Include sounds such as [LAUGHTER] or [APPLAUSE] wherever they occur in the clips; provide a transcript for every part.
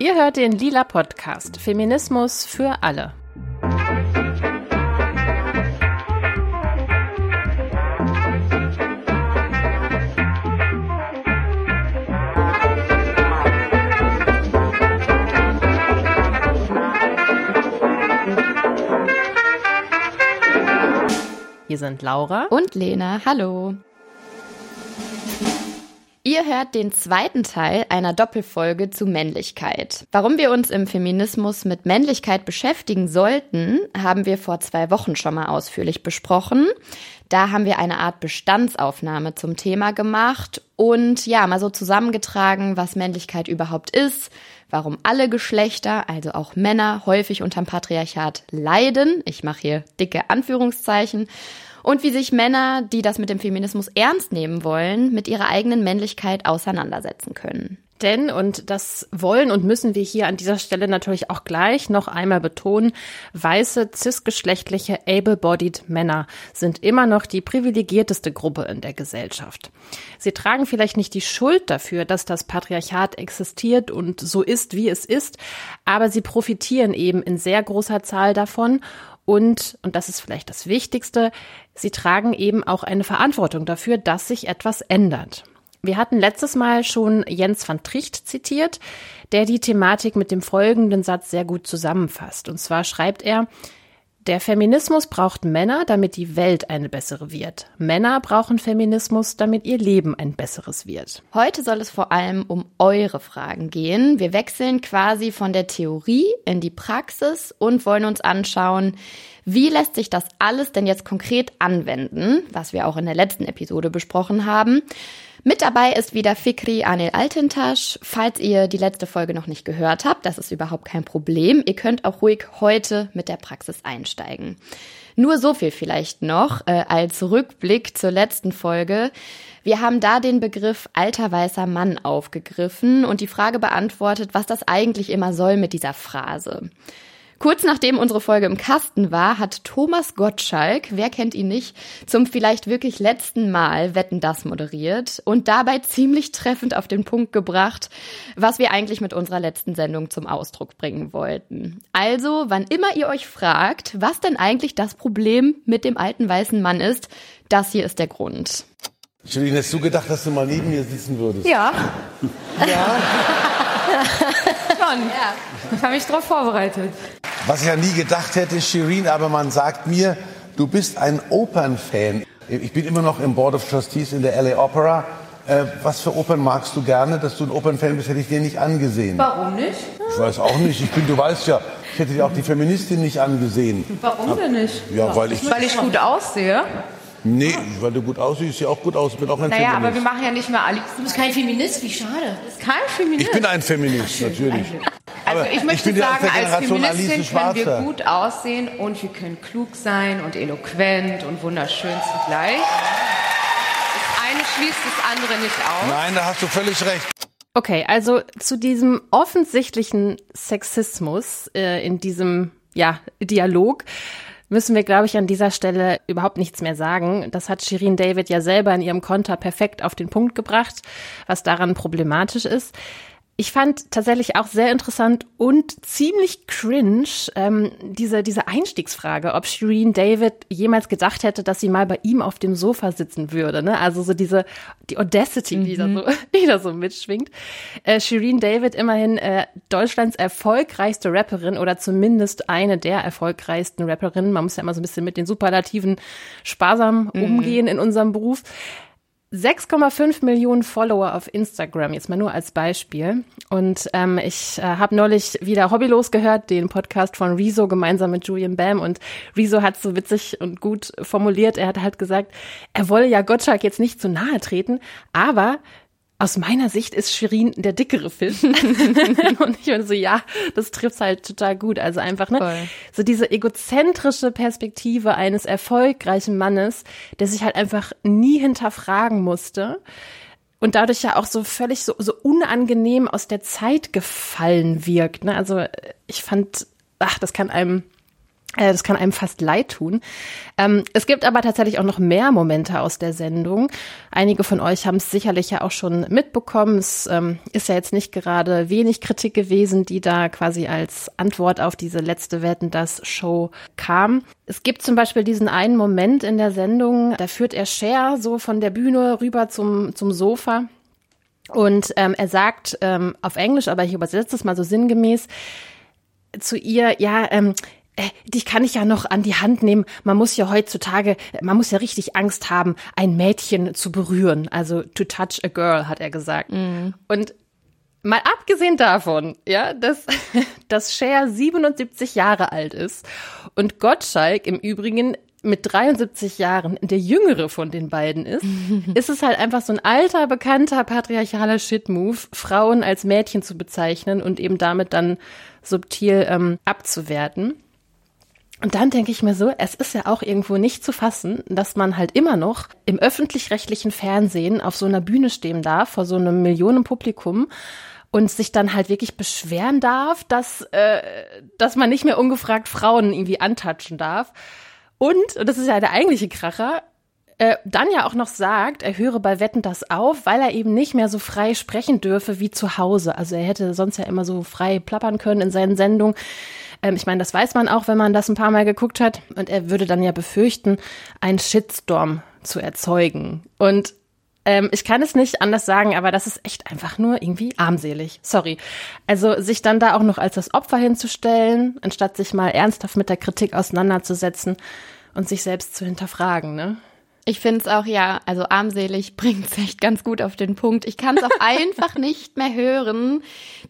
Ihr hört den Lila Podcast Feminismus für alle. Hier sind Laura und Lena. Hallo. Ihr hört den zweiten Teil einer Doppelfolge zu Männlichkeit. Warum wir uns im Feminismus mit Männlichkeit beschäftigen sollten, haben wir vor zwei Wochen schon mal ausführlich besprochen. Da haben wir eine Art Bestandsaufnahme zum Thema gemacht und ja, mal so zusammengetragen, was Männlichkeit überhaupt ist, warum alle Geschlechter, also auch Männer, häufig unterm Patriarchat leiden. Ich mache hier dicke Anführungszeichen und wie sich Männer, die das mit dem Feminismus ernst nehmen wollen, mit ihrer eigenen Männlichkeit auseinandersetzen können. Denn, und das wollen und müssen wir hier an dieser Stelle natürlich auch gleich noch einmal betonen, weiße, cisgeschlechtliche, able-bodied Männer sind immer noch die privilegierteste Gruppe in der Gesellschaft. Sie tragen vielleicht nicht die Schuld dafür, dass das Patriarchat existiert und so ist, wie es ist, aber sie profitieren eben in sehr großer Zahl davon und, und das ist vielleicht das Wichtigste, sie tragen eben auch eine Verantwortung dafür, dass sich etwas ändert. Wir hatten letztes Mal schon Jens van Tricht zitiert, der die Thematik mit dem folgenden Satz sehr gut zusammenfasst. Und zwar schreibt er, der Feminismus braucht Männer, damit die Welt eine bessere wird. Männer brauchen Feminismus, damit ihr Leben ein besseres wird. Heute soll es vor allem um eure Fragen gehen. Wir wechseln quasi von der Theorie in die Praxis und wollen uns anschauen, wie lässt sich das alles denn jetzt konkret anwenden, was wir auch in der letzten Episode besprochen haben. Mit dabei ist wieder Fikri Anil Altintasch. Falls ihr die letzte Folge noch nicht gehört habt, das ist überhaupt kein Problem. Ihr könnt auch ruhig heute mit der Praxis einsteigen. Nur so viel vielleicht noch äh, als Rückblick zur letzten Folge. Wir haben da den Begriff alter weißer Mann aufgegriffen und die Frage beantwortet, was das eigentlich immer soll mit dieser Phrase. Kurz nachdem unsere Folge im Kasten war, hat Thomas Gottschalk, wer kennt ihn nicht, zum vielleicht wirklich letzten Mal Wetten das moderiert und dabei ziemlich treffend auf den Punkt gebracht, was wir eigentlich mit unserer letzten Sendung zum Ausdruck bringen wollten. Also, wann immer ihr euch fragt, was denn eigentlich das Problem mit dem alten weißen Mann ist, das hier ist der Grund. Julian, hast du gedacht, dass du mal neben mir sitzen würdest? Ja. Ja. [LAUGHS] Schon. Ja. Ich habe mich darauf vorbereitet. Was ich ja nie gedacht hätte, Shirin, aber man sagt mir, du bist ein Opernfan. Ich bin immer noch im Board of Trustees in der LA Opera. Äh, was für Opern magst du gerne? Dass du ein Opernfan bist, hätte ich dir nicht angesehen. Warum nicht? Ich weiß auch nicht. Ich bin, du weißt ja, ich hätte dir auch die Feministin nicht angesehen. Warum denn nicht? Ja, weil ich. Weil ich gut aussehe. Nee, weil du gut aussiehst, ich sehe auch gut aus, bin auch ein naja, Feminist. aber wir machen ja nicht mehr alle. Du bist kein Feminist, wie schade. Du bist kein Feminist. Ich bin ein Feminist, natürlich. Also ich möchte ich sagen, als Feministin Feministin können wir gut aussehen und wir können klug sein und eloquent und wunderschön zugleich. Das eine schließt das andere nicht aus. Nein, da hast du völlig recht. Okay, also zu diesem offensichtlichen Sexismus äh, in diesem ja, Dialog müssen wir, glaube ich, an dieser Stelle überhaupt nichts mehr sagen. Das hat Shirin David ja selber in ihrem Konter perfekt auf den Punkt gebracht, was daran problematisch ist. Ich fand tatsächlich auch sehr interessant und ziemlich cringe ähm, diese, diese Einstiegsfrage, ob Shireen David jemals gedacht hätte, dass sie mal bei ihm auf dem Sofa sitzen würde. Ne? Also so diese die Audacity, mhm. die, da so, [LAUGHS] die da so mitschwingt. Äh, Shireen David immerhin äh, Deutschlands erfolgreichste Rapperin oder zumindest eine der erfolgreichsten Rapperinnen. Man muss ja immer so ein bisschen mit den Superlativen sparsam mhm. umgehen in unserem Beruf. 6,5 Millionen Follower auf Instagram, jetzt mal nur als Beispiel. Und ähm, ich äh, habe neulich wieder Hobbylos gehört, den Podcast von Rezo gemeinsam mit Julian Bam. Und Rezo hat so witzig und gut formuliert. Er hat halt gesagt, er wolle ja Gottschalk jetzt nicht zu nahe treten, aber aus meiner Sicht ist Shirin der dickere Fisch. [LAUGHS] [LAUGHS] und ich bin so, ja, das trifft halt total gut. Also einfach, ne? Voll. So diese egozentrische Perspektive eines erfolgreichen Mannes, der sich halt einfach nie hinterfragen musste und dadurch ja auch so völlig so, so unangenehm aus der Zeit gefallen wirkt. Ne? Also ich fand, ach, das kann einem das kann einem fast leid tun. Ähm, es gibt aber tatsächlich auch noch mehr Momente aus der Sendung. Einige von euch haben es sicherlich ja auch schon mitbekommen. Es ähm, ist ja jetzt nicht gerade wenig Kritik gewesen, die da quasi als Antwort auf diese letzte Wetten das Show kam. Es gibt zum Beispiel diesen einen Moment in der Sendung, da führt er Cher so von der Bühne rüber zum, zum Sofa. Und ähm, er sagt ähm, auf Englisch, aber ich übersetze es mal so sinngemäß, zu ihr, ja, ähm, äh, dich kann ich ja noch an die Hand nehmen. Man muss ja heutzutage, man muss ja richtig Angst haben, ein Mädchen zu berühren. Also to touch a girl, hat er gesagt. Mhm. Und mal abgesehen davon, ja, dass, [LAUGHS] dass Cher 77 Jahre alt ist und Gottschalk im Übrigen mit 73 Jahren der jüngere von den beiden ist, [LAUGHS] ist es halt einfach so ein alter, bekannter patriarchaler Shit-Move, Frauen als Mädchen zu bezeichnen und eben damit dann subtil ähm, abzuwerten. Und dann denke ich mir so, es ist ja auch irgendwo nicht zu fassen, dass man halt immer noch im öffentlich-rechtlichen Fernsehen auf so einer Bühne stehen darf, vor so einem Millionenpublikum und sich dann halt wirklich beschweren darf, dass, äh, dass man nicht mehr ungefragt Frauen irgendwie antatschen darf. Und, und das ist ja der eigentliche Kracher, äh, dann ja auch noch sagt, er höre bei Wetten das auf, weil er eben nicht mehr so frei sprechen dürfe wie zu Hause. Also er hätte sonst ja immer so frei plappern können in seinen Sendungen. Ähm, ich meine, das weiß man auch, wenn man das ein paar Mal geguckt hat. Und er würde dann ja befürchten, einen Shitstorm zu erzeugen. Und ähm, ich kann es nicht anders sagen, aber das ist echt einfach nur irgendwie armselig. Sorry. Also sich dann da auch noch als das Opfer hinzustellen, anstatt sich mal ernsthaft mit der Kritik auseinanderzusetzen und sich selbst zu hinterfragen, ne? Ich finde es auch, ja, also armselig [LAUGHS] bringt es echt ganz gut auf den Punkt. Ich kann es auch [LAUGHS] einfach nicht mehr hören.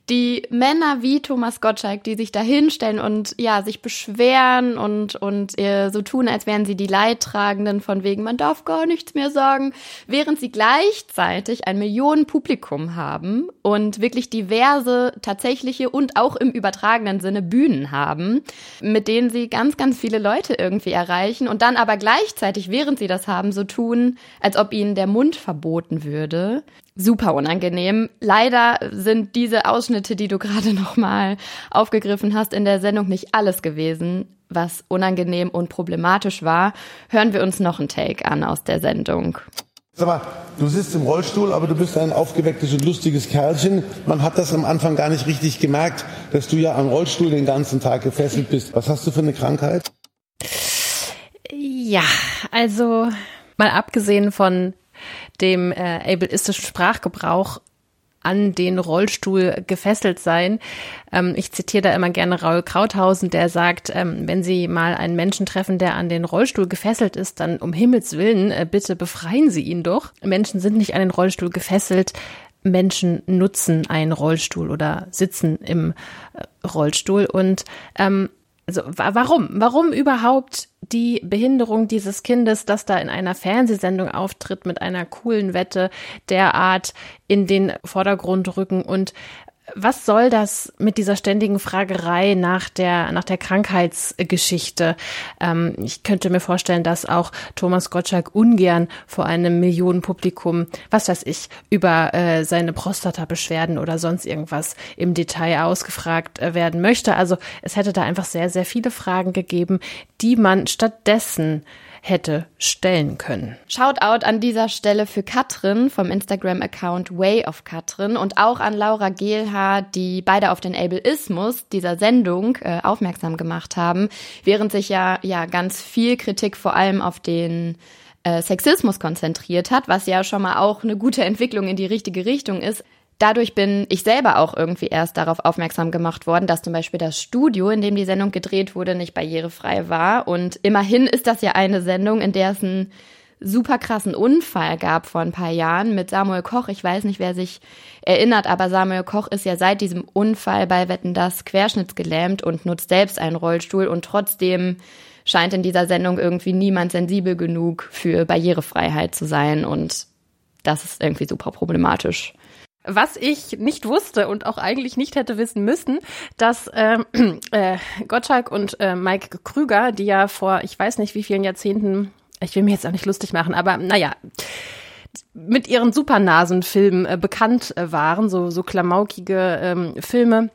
Die Männer wie Thomas Gottschalk, die sich da hinstellen und ja, sich beschweren und, und äh, so tun, als wären sie die Leidtragenden von wegen, man darf gar nichts mehr sagen, während sie gleichzeitig ein Millionenpublikum haben und wirklich diverse tatsächliche und auch im übertragenen Sinne Bühnen haben, mit denen sie ganz, ganz viele Leute irgendwie erreichen und dann aber gleichzeitig, während sie das haben, haben, so tun, als ob ihnen der Mund verboten würde. Super unangenehm. Leider sind diese Ausschnitte, die du gerade [LAUGHS] nochmal aufgegriffen hast, in der Sendung nicht alles gewesen, was unangenehm und problematisch war. Hören wir uns noch einen Take an aus der Sendung. Sag mal, du sitzt im Rollstuhl, aber du bist ein aufgewecktes und lustiges Kerlchen. Man hat das am Anfang gar nicht richtig gemerkt, dass du ja am Rollstuhl den ganzen Tag gefesselt bist. Was hast du für eine Krankheit? Ja, also mal abgesehen von dem äh, ableistischen Sprachgebrauch an den Rollstuhl gefesselt sein. Ähm, ich zitiere da immer gerne Raul Krauthausen, der sagt, ähm, wenn Sie mal einen Menschen treffen, der an den Rollstuhl gefesselt ist, dann um Himmels Willen, äh, bitte befreien Sie ihn doch. Menschen sind nicht an den Rollstuhl gefesselt. Menschen nutzen einen Rollstuhl oder sitzen im äh, Rollstuhl. Und ähm, also warum? Warum überhaupt die Behinderung dieses Kindes, das da in einer Fernsehsendung auftritt mit einer coolen Wette derart in den Vordergrund rücken und was soll das mit dieser ständigen Fragerei nach der, nach der Krankheitsgeschichte? Ähm, ich könnte mir vorstellen, dass auch Thomas Gottschalk ungern vor einem Millionenpublikum, was weiß ich, über äh, seine Prostata-Beschwerden oder sonst irgendwas im Detail ausgefragt äh, werden möchte. Also es hätte da einfach sehr, sehr viele Fragen gegeben, die man stattdessen hätte stellen können. Shoutout an dieser Stelle für Katrin vom Instagram-Account Way of Katrin und auch an Laura Gehlhaar, die beide auf den Ableismus dieser Sendung äh, aufmerksam gemacht haben, während sich ja, ja ganz viel Kritik vor allem auf den äh, Sexismus konzentriert hat, was ja schon mal auch eine gute Entwicklung in die richtige Richtung ist dadurch bin ich selber auch irgendwie erst darauf aufmerksam gemacht worden, dass zum Beispiel das Studio, in dem die Sendung gedreht wurde, nicht barrierefrei war. Und immerhin ist das ja eine Sendung, in der es einen super krassen Unfall gab vor ein paar Jahren mit Samuel Koch. Ich weiß nicht, wer sich erinnert, aber Samuel Koch ist ja seit diesem Unfall bei Wetten das querschnittsgelähmt und nutzt selbst einen Rollstuhl und trotzdem scheint in dieser Sendung irgendwie niemand sensibel genug für Barrierefreiheit zu sein und das ist irgendwie super problematisch. Was ich nicht wusste und auch eigentlich nicht hätte wissen müssen, dass ähm, [CLEARS THROAT] äh, Gottschalk und äh, Mike Krüger, die ja vor ich weiß nicht wie vielen Jahrzehnten, ich will mir jetzt auch nicht lustig machen, aber naja, mit ihren Supernasenfilmen äh, bekannt äh, waren, so, so klamaukige ähm, Filme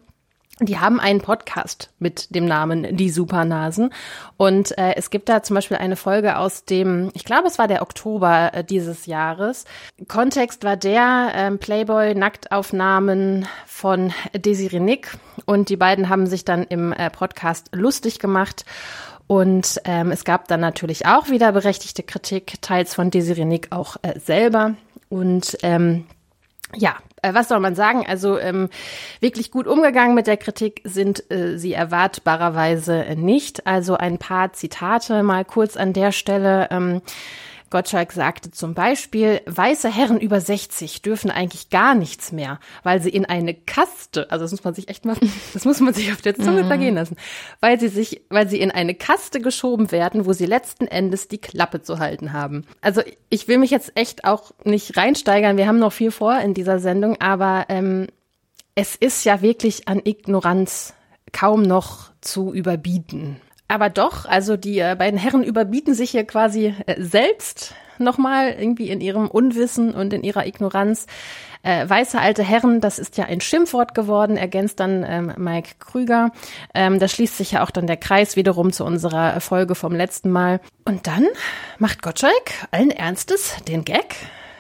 Die haben einen Podcast mit dem Namen Die Supernasen. Und äh, es gibt da zum Beispiel eine Folge aus dem, ich glaube, es war der Oktober äh, dieses Jahres. Kontext war der äh, Playboy-Nacktaufnahmen von Desiree Nick. Und die beiden haben sich dann im äh, Podcast lustig gemacht. Und ähm, es gab dann natürlich auch wieder berechtigte Kritik, teils von Desiree Nick auch äh, selber. Und ähm, ja, was soll man sagen? Also ähm, wirklich gut umgegangen mit der Kritik sind äh, sie erwartbarerweise nicht. Also ein paar Zitate mal kurz an der Stelle. Ähm, Gottschalk sagte zum Beispiel, weiße Herren über 60 dürfen eigentlich gar nichts mehr, weil sie in eine Kaste, also das muss man sich echt mal, [LAUGHS] das muss man sich auf der Zunge vergehen lassen, weil sie sich, weil sie in eine Kaste geschoben werden, wo sie letzten Endes die Klappe zu halten haben. Also ich will mich jetzt echt auch nicht reinsteigern, wir haben noch viel vor in dieser Sendung, aber ähm, es ist ja wirklich an Ignoranz kaum noch zu überbieten. Aber doch, also die äh, beiden Herren überbieten sich hier quasi äh, selbst nochmal irgendwie in ihrem Unwissen und in ihrer Ignoranz. Äh, weiße alte Herren, das ist ja ein Schimpfwort geworden, ergänzt dann ähm, Mike Krüger. Ähm, da schließt sich ja auch dann der Kreis wiederum zu unserer Folge vom letzten Mal. Und dann macht Gottschalk allen Ernstes den Gag.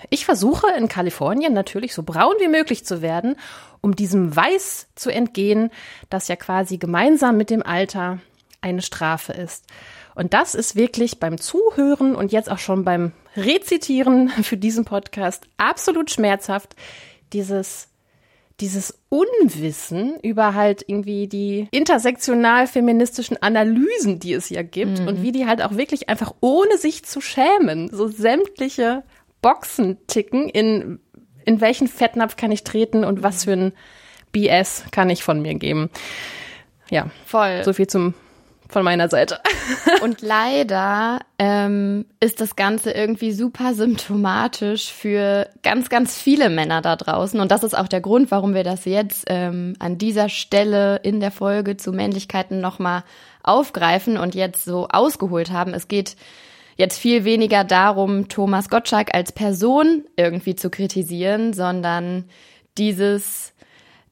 Ich versuche in Kalifornien natürlich so braun wie möglich zu werden, um diesem Weiß zu entgehen, das ja quasi gemeinsam mit dem Alter eine Strafe ist. Und das ist wirklich beim Zuhören und jetzt auch schon beim Rezitieren [LAUGHS] für diesen Podcast absolut schmerzhaft. Dieses, dieses Unwissen über halt irgendwie die intersektional feministischen Analysen, die es ja gibt mhm. und wie die halt auch wirklich einfach ohne sich zu schämen, so sämtliche Boxen ticken, in, in welchen Fettnapf kann ich treten und was für ein BS kann ich von mir geben. Ja, voll. So viel zum von meiner Seite. [LAUGHS] Und leider ähm, ist das Ganze irgendwie super symptomatisch für ganz, ganz viele Männer da draußen. Und das ist auch der Grund, warum wir das jetzt ähm, an dieser Stelle in der Folge zu Männlichkeiten nochmal aufgreifen und jetzt so ausgeholt haben. Es geht jetzt viel weniger darum, Thomas Gottschalk als Person irgendwie zu kritisieren, sondern dieses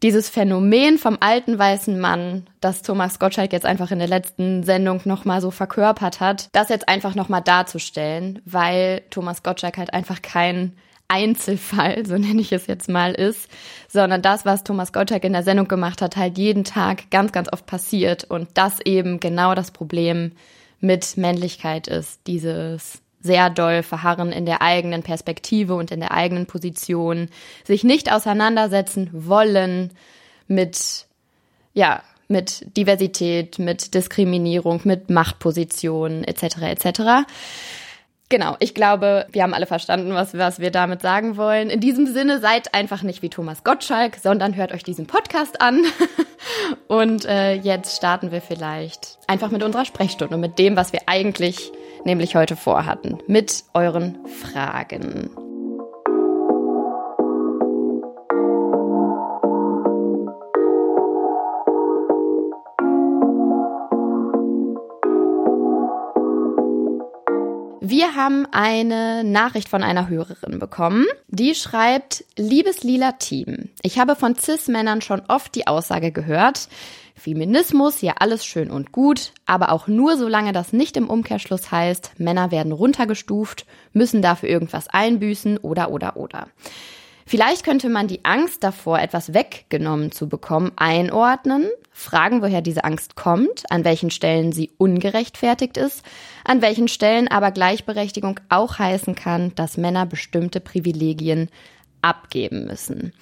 dieses Phänomen vom alten weißen Mann, das Thomas Gottschalk jetzt einfach in der letzten Sendung nochmal so verkörpert hat, das jetzt einfach nochmal darzustellen, weil Thomas Gottschalk halt einfach kein Einzelfall, so nenne ich es jetzt mal, ist, sondern das, was Thomas Gottschalk in der Sendung gemacht hat, halt jeden Tag ganz, ganz oft passiert und das eben genau das Problem mit Männlichkeit ist, dieses sehr doll verharren in der eigenen Perspektive und in der eigenen Position, sich nicht auseinandersetzen wollen mit, ja, mit Diversität, mit Diskriminierung, mit Machtpositionen etc. etc. Genau, ich glaube, wir haben alle verstanden, was, was wir damit sagen wollen. In diesem Sinne, seid einfach nicht wie Thomas Gottschalk, sondern hört euch diesen Podcast an. [LAUGHS] Und äh, jetzt starten wir vielleicht einfach mit unserer Sprechstunde und mit dem, was wir eigentlich nämlich heute vorhatten, mit euren Fragen. Wir haben eine Nachricht von einer Hörerin bekommen. Die schreibt, liebes lila Team, ich habe von CIS-Männern schon oft die Aussage gehört, Feminismus, ja alles schön und gut, aber auch nur solange das nicht im Umkehrschluss heißt, Männer werden runtergestuft, müssen dafür irgendwas einbüßen oder oder oder. Vielleicht könnte man die Angst davor, etwas weggenommen zu bekommen, einordnen, fragen, woher diese Angst kommt, an welchen Stellen sie ungerechtfertigt ist, an welchen Stellen aber Gleichberechtigung auch heißen kann, dass Männer bestimmte Privilegien abgeben müssen.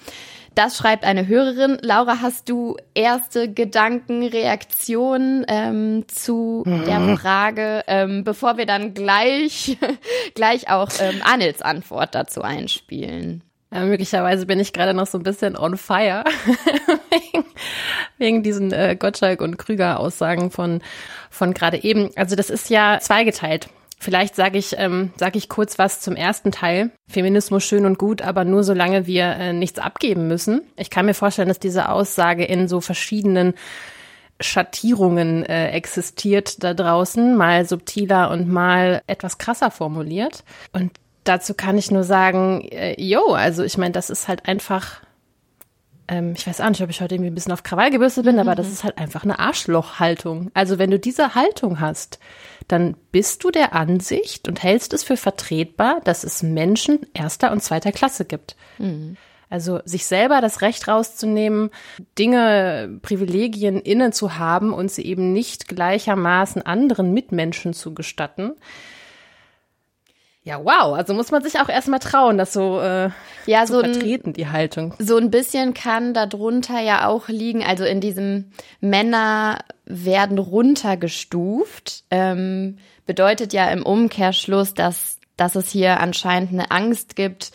Das schreibt eine Hörerin. Laura, hast du erste Gedanken, Reaktionen ähm, zu der mhm. Frage, ähm, bevor wir dann gleich, [LAUGHS] gleich auch ähm, Anils Antwort dazu einspielen? Ja, möglicherweise bin ich gerade noch so ein bisschen on fire [LAUGHS] wegen, wegen diesen äh, Gottschalk und Krüger Aussagen von von gerade eben. Also das ist ja zweigeteilt. Vielleicht sage ich, ähm, sag ich kurz was zum ersten Teil. Feminismus schön und gut, aber nur solange wir äh, nichts abgeben müssen. Ich kann mir vorstellen, dass diese Aussage in so verschiedenen Schattierungen äh, existiert da draußen, mal subtiler und mal etwas krasser formuliert. Und dazu kann ich nur sagen, äh, yo, also ich meine, das ist halt einfach ähm, ich weiß auch nicht, ob ich heute irgendwie ein bisschen auf Krawall gebürstet bin, mhm. aber das ist halt einfach eine Arschlochhaltung. Also wenn du diese Haltung hast, dann bist du der Ansicht und hältst es für vertretbar, dass es Menschen erster und zweiter Klasse gibt. Mhm. Also sich selber das Recht rauszunehmen, Dinge, Privilegien inne zu haben und sie eben nicht gleichermaßen anderen Mitmenschen zu gestatten. Ja, wow. Also muss man sich auch erstmal trauen, das so äh, ja, zu so vertreten, ein, die Haltung. So ein bisschen kann darunter ja auch liegen, also in diesem Männer werden runtergestuft, ähm, bedeutet ja im Umkehrschluss, dass, dass es hier anscheinend eine Angst gibt,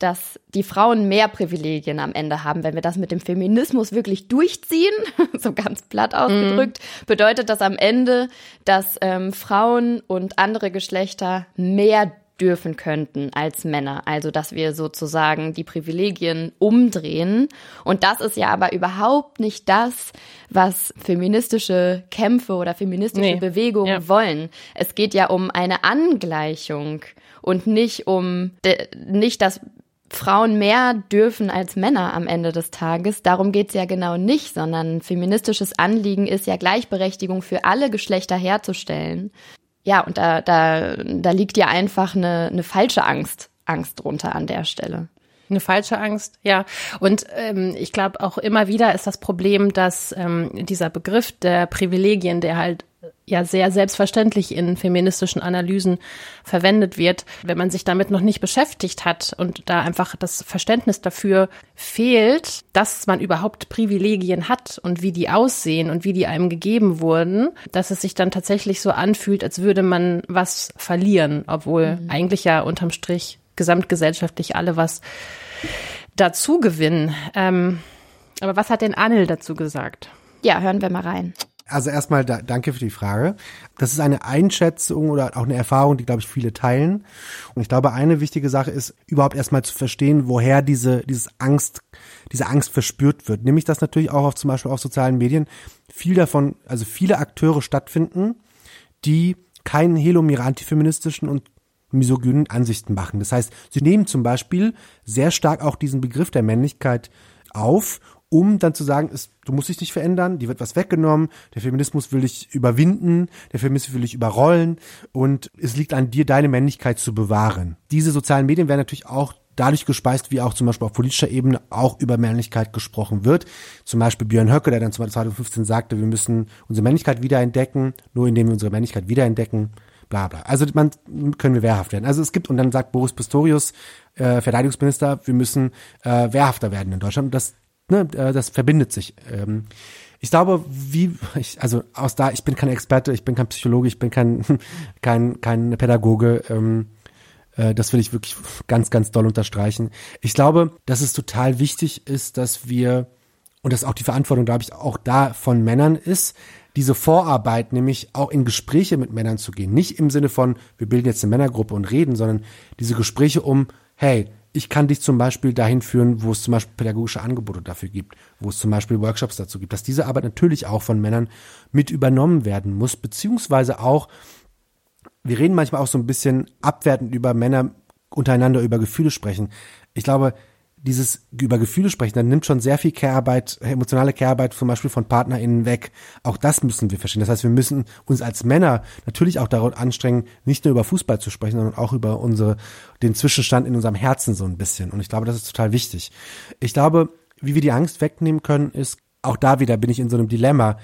dass die Frauen mehr Privilegien am Ende haben. Wenn wir das mit dem Feminismus wirklich durchziehen, [LAUGHS] so ganz platt ausgedrückt, mm. bedeutet das am Ende, dass ähm, Frauen und andere Geschlechter mehr dürfen könnten als Männer. Also, dass wir sozusagen die Privilegien umdrehen. Und das ist ja aber überhaupt nicht das, was feministische Kämpfe oder feministische nee. Bewegungen ja. wollen. Es geht ja um eine Angleichung und nicht um, nicht das Frauen mehr dürfen als Männer am Ende des Tages. Darum geht's ja genau nicht, sondern feministisches Anliegen ist ja Gleichberechtigung für alle Geschlechter herzustellen. Ja, und da, da, da liegt ja einfach eine, eine falsche Angst, Angst drunter an der Stelle. Eine falsche Angst, ja. Und ähm, ich glaube auch immer wieder ist das Problem, dass ähm, dieser Begriff der Privilegien, der halt ja sehr selbstverständlich in feministischen Analysen verwendet wird, wenn man sich damit noch nicht beschäftigt hat und da einfach das Verständnis dafür fehlt, dass man überhaupt Privilegien hat und wie die aussehen und wie die einem gegeben wurden, dass es sich dann tatsächlich so anfühlt, als würde man was verlieren, obwohl mhm. eigentlich ja unterm Strich gesamtgesellschaftlich alle was dazu gewinnen. Ähm, aber was hat denn Anil dazu gesagt? Ja, hören wir mal rein. Also erstmal da, danke für die Frage. Das ist eine Einschätzung oder auch eine Erfahrung, die, glaube ich, viele teilen. Und ich glaube, eine wichtige Sache ist, überhaupt erstmal zu verstehen, woher diese, dieses Angst, diese Angst verspürt wird. Nämlich, dass natürlich auch auf zum Beispiel auf sozialen Medien viel davon, also viele Akteure stattfinden, die keinen helomiranti-feministischen und misogynen Ansichten machen. Das heißt, sie nehmen zum Beispiel sehr stark auch diesen Begriff der Männlichkeit auf um dann zu sagen, es, du musst dich nicht verändern, die wird was weggenommen, der Feminismus will dich überwinden, der Feminismus will dich überrollen und es liegt an dir, deine Männlichkeit zu bewahren. Diese sozialen Medien werden natürlich auch dadurch gespeist, wie auch zum Beispiel auf politischer Ebene auch über Männlichkeit gesprochen wird. Zum Beispiel Björn Höcke, der dann 2015 sagte, wir müssen unsere Männlichkeit wiederentdecken, nur indem wir unsere Männlichkeit wiederentdecken, bla bla. Also man können wir wehrhaft werden. Also es gibt, und dann sagt Boris Pistorius, äh, Verteidigungsminister, wir müssen äh, wehrhafter werden in Deutschland. Und das ne, äh, das verbindet sich. Ähm, ich glaube, wie, ich, also aus da, ich bin kein Experte, ich bin kein Psychologe, ich bin kein, [LAUGHS] kein, kein Pädagoge, ähm, äh, das will ich wirklich ganz, ganz doll unterstreichen. Ich glaube, dass es total wichtig ist, dass wir, und dass auch die Verantwortung, glaube ich, auch da von Männern ist, diese Vorarbeit, nämlich auch in Gespräche mit Männern zu gehen. Nicht im Sinne von, wir bilden jetzt eine Männergruppe und reden, sondern diese Gespräche um, hey, ich kann dich zum Beispiel dahin führen, wo es zum Beispiel pädagogische Angebote dafür gibt, wo es zum Beispiel Workshops dazu gibt, dass diese Arbeit natürlich auch von Männern mit übernommen werden muss, beziehungsweise auch, wir reden manchmal auch so ein bisschen abwertend über Männer untereinander über Gefühle sprechen. Ich glaube, dieses über Gefühle sprechen, dann nimmt schon sehr viel Care-Arbeit, emotionale Care-Arbeit zum Beispiel von PartnerInnen weg. Auch das müssen wir verstehen. Das heißt, wir müssen uns als Männer natürlich auch daran anstrengen, nicht nur über Fußball zu sprechen, sondern auch über unsere, den Zwischenstand in unserem Herzen so ein bisschen. Und ich glaube, das ist total wichtig. Ich glaube, wie wir die Angst wegnehmen können, ist, auch da wieder bin ich in so einem Dilemma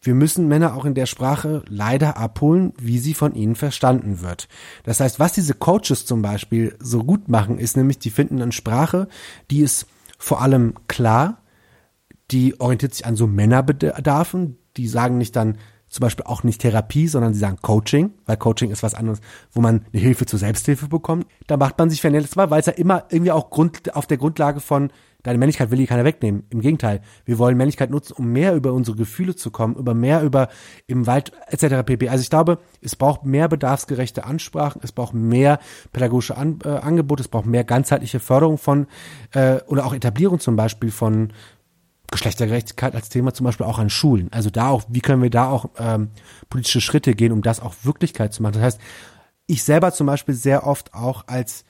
wir müssen Männer auch in der Sprache leider abholen, wie sie von ihnen verstanden wird. Das heißt, was diese Coaches zum Beispiel so gut machen, ist nämlich, die finden eine Sprache, die ist vor allem klar, die orientiert sich an so Männerbedarfen, die sagen nicht dann zum Beispiel auch nicht Therapie, sondern sie sagen Coaching, weil Coaching ist was anderes, wo man eine Hilfe zur Selbsthilfe bekommt. Da macht man sich vernetzbar, weil es ja immer irgendwie auch Grund, auf der Grundlage von Deine Männlichkeit will hier keiner wegnehmen. Im Gegenteil, wir wollen Männlichkeit nutzen, um mehr über unsere Gefühle zu kommen, über mehr über im Wald etc. pp. Also ich glaube, es braucht mehr bedarfsgerechte Ansprachen, es braucht mehr pädagogische An äh, Angebote, es braucht mehr ganzheitliche Förderung von äh, oder auch Etablierung zum Beispiel von Geschlechtergerechtigkeit als Thema zum Beispiel auch an Schulen. Also da auch, wie können wir da auch ähm, politische Schritte gehen, um das auch Wirklichkeit zu machen. Das heißt, ich selber zum Beispiel sehr oft auch als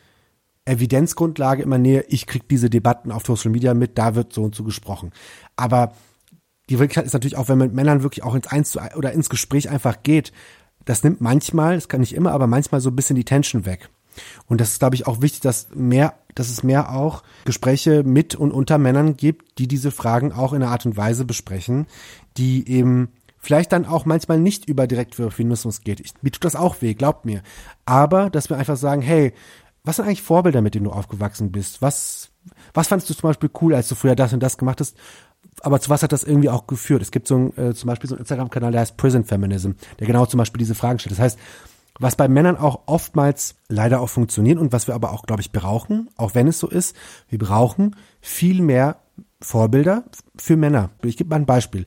Evidenzgrundlage immer näher, ich krieg diese Debatten auf Social Media mit, da wird so und so gesprochen. Aber die Wirklichkeit ist natürlich auch, wenn man mit Männern wirklich auch ins Eins zu oder ins Gespräch einfach geht, das nimmt manchmal, das kann nicht immer, aber manchmal so ein bisschen die Tension weg. Und das ist, glaube ich, auch wichtig, dass mehr, dass es mehr auch Gespräche mit und unter Männern gibt, die diese Fragen auch in einer Art und Weise besprechen, die eben vielleicht dann auch manchmal nicht über direkt für Feminismus geht. Ich, mir tut das auch weh, glaubt mir. Aber, dass wir einfach sagen, hey, was sind eigentlich Vorbilder, mit denen du aufgewachsen bist? Was, was fandest du zum Beispiel cool, als du früher das und das gemacht hast? Aber zu was hat das irgendwie auch geführt? Es gibt so ein, äh, zum Beispiel so einen Instagram-Kanal, der heißt Prison Feminism, der genau zum Beispiel diese Fragen stellt. Das heißt, was bei Männern auch oftmals leider auch funktioniert und was wir aber auch, glaube ich, brauchen, auch wenn es so ist, wir brauchen viel mehr Vorbilder für Männer. Ich gebe mal ein Beispiel,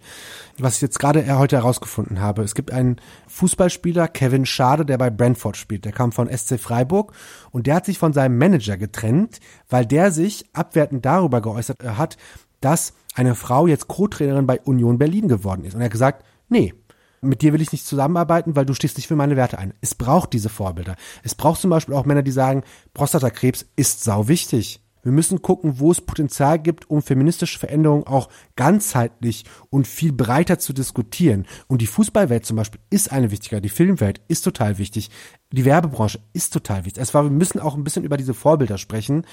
was ich jetzt gerade heute herausgefunden habe. Es gibt einen Fußballspieler, Kevin Schade, der bei Brentford spielt. Der kam von SC Freiburg und der hat sich von seinem Manager getrennt, weil der sich abwertend darüber geäußert hat, dass eine Frau jetzt Co-Trainerin bei Union Berlin geworden ist. Und er hat gesagt, nee, mit dir will ich nicht zusammenarbeiten, weil du stehst nicht für meine Werte ein. Es braucht diese Vorbilder. Es braucht zum Beispiel auch Männer, die sagen, Prostatakrebs ist sau wichtig. Wir müssen gucken, wo es Potenzial gibt, um feministische Veränderungen auch ganzheitlich und viel breiter zu diskutieren. Und die Fußballwelt zum Beispiel ist eine wichtige, die Filmwelt ist total wichtig, die Werbebranche ist total wichtig. Es war, wir müssen auch ein bisschen über diese Vorbilder sprechen.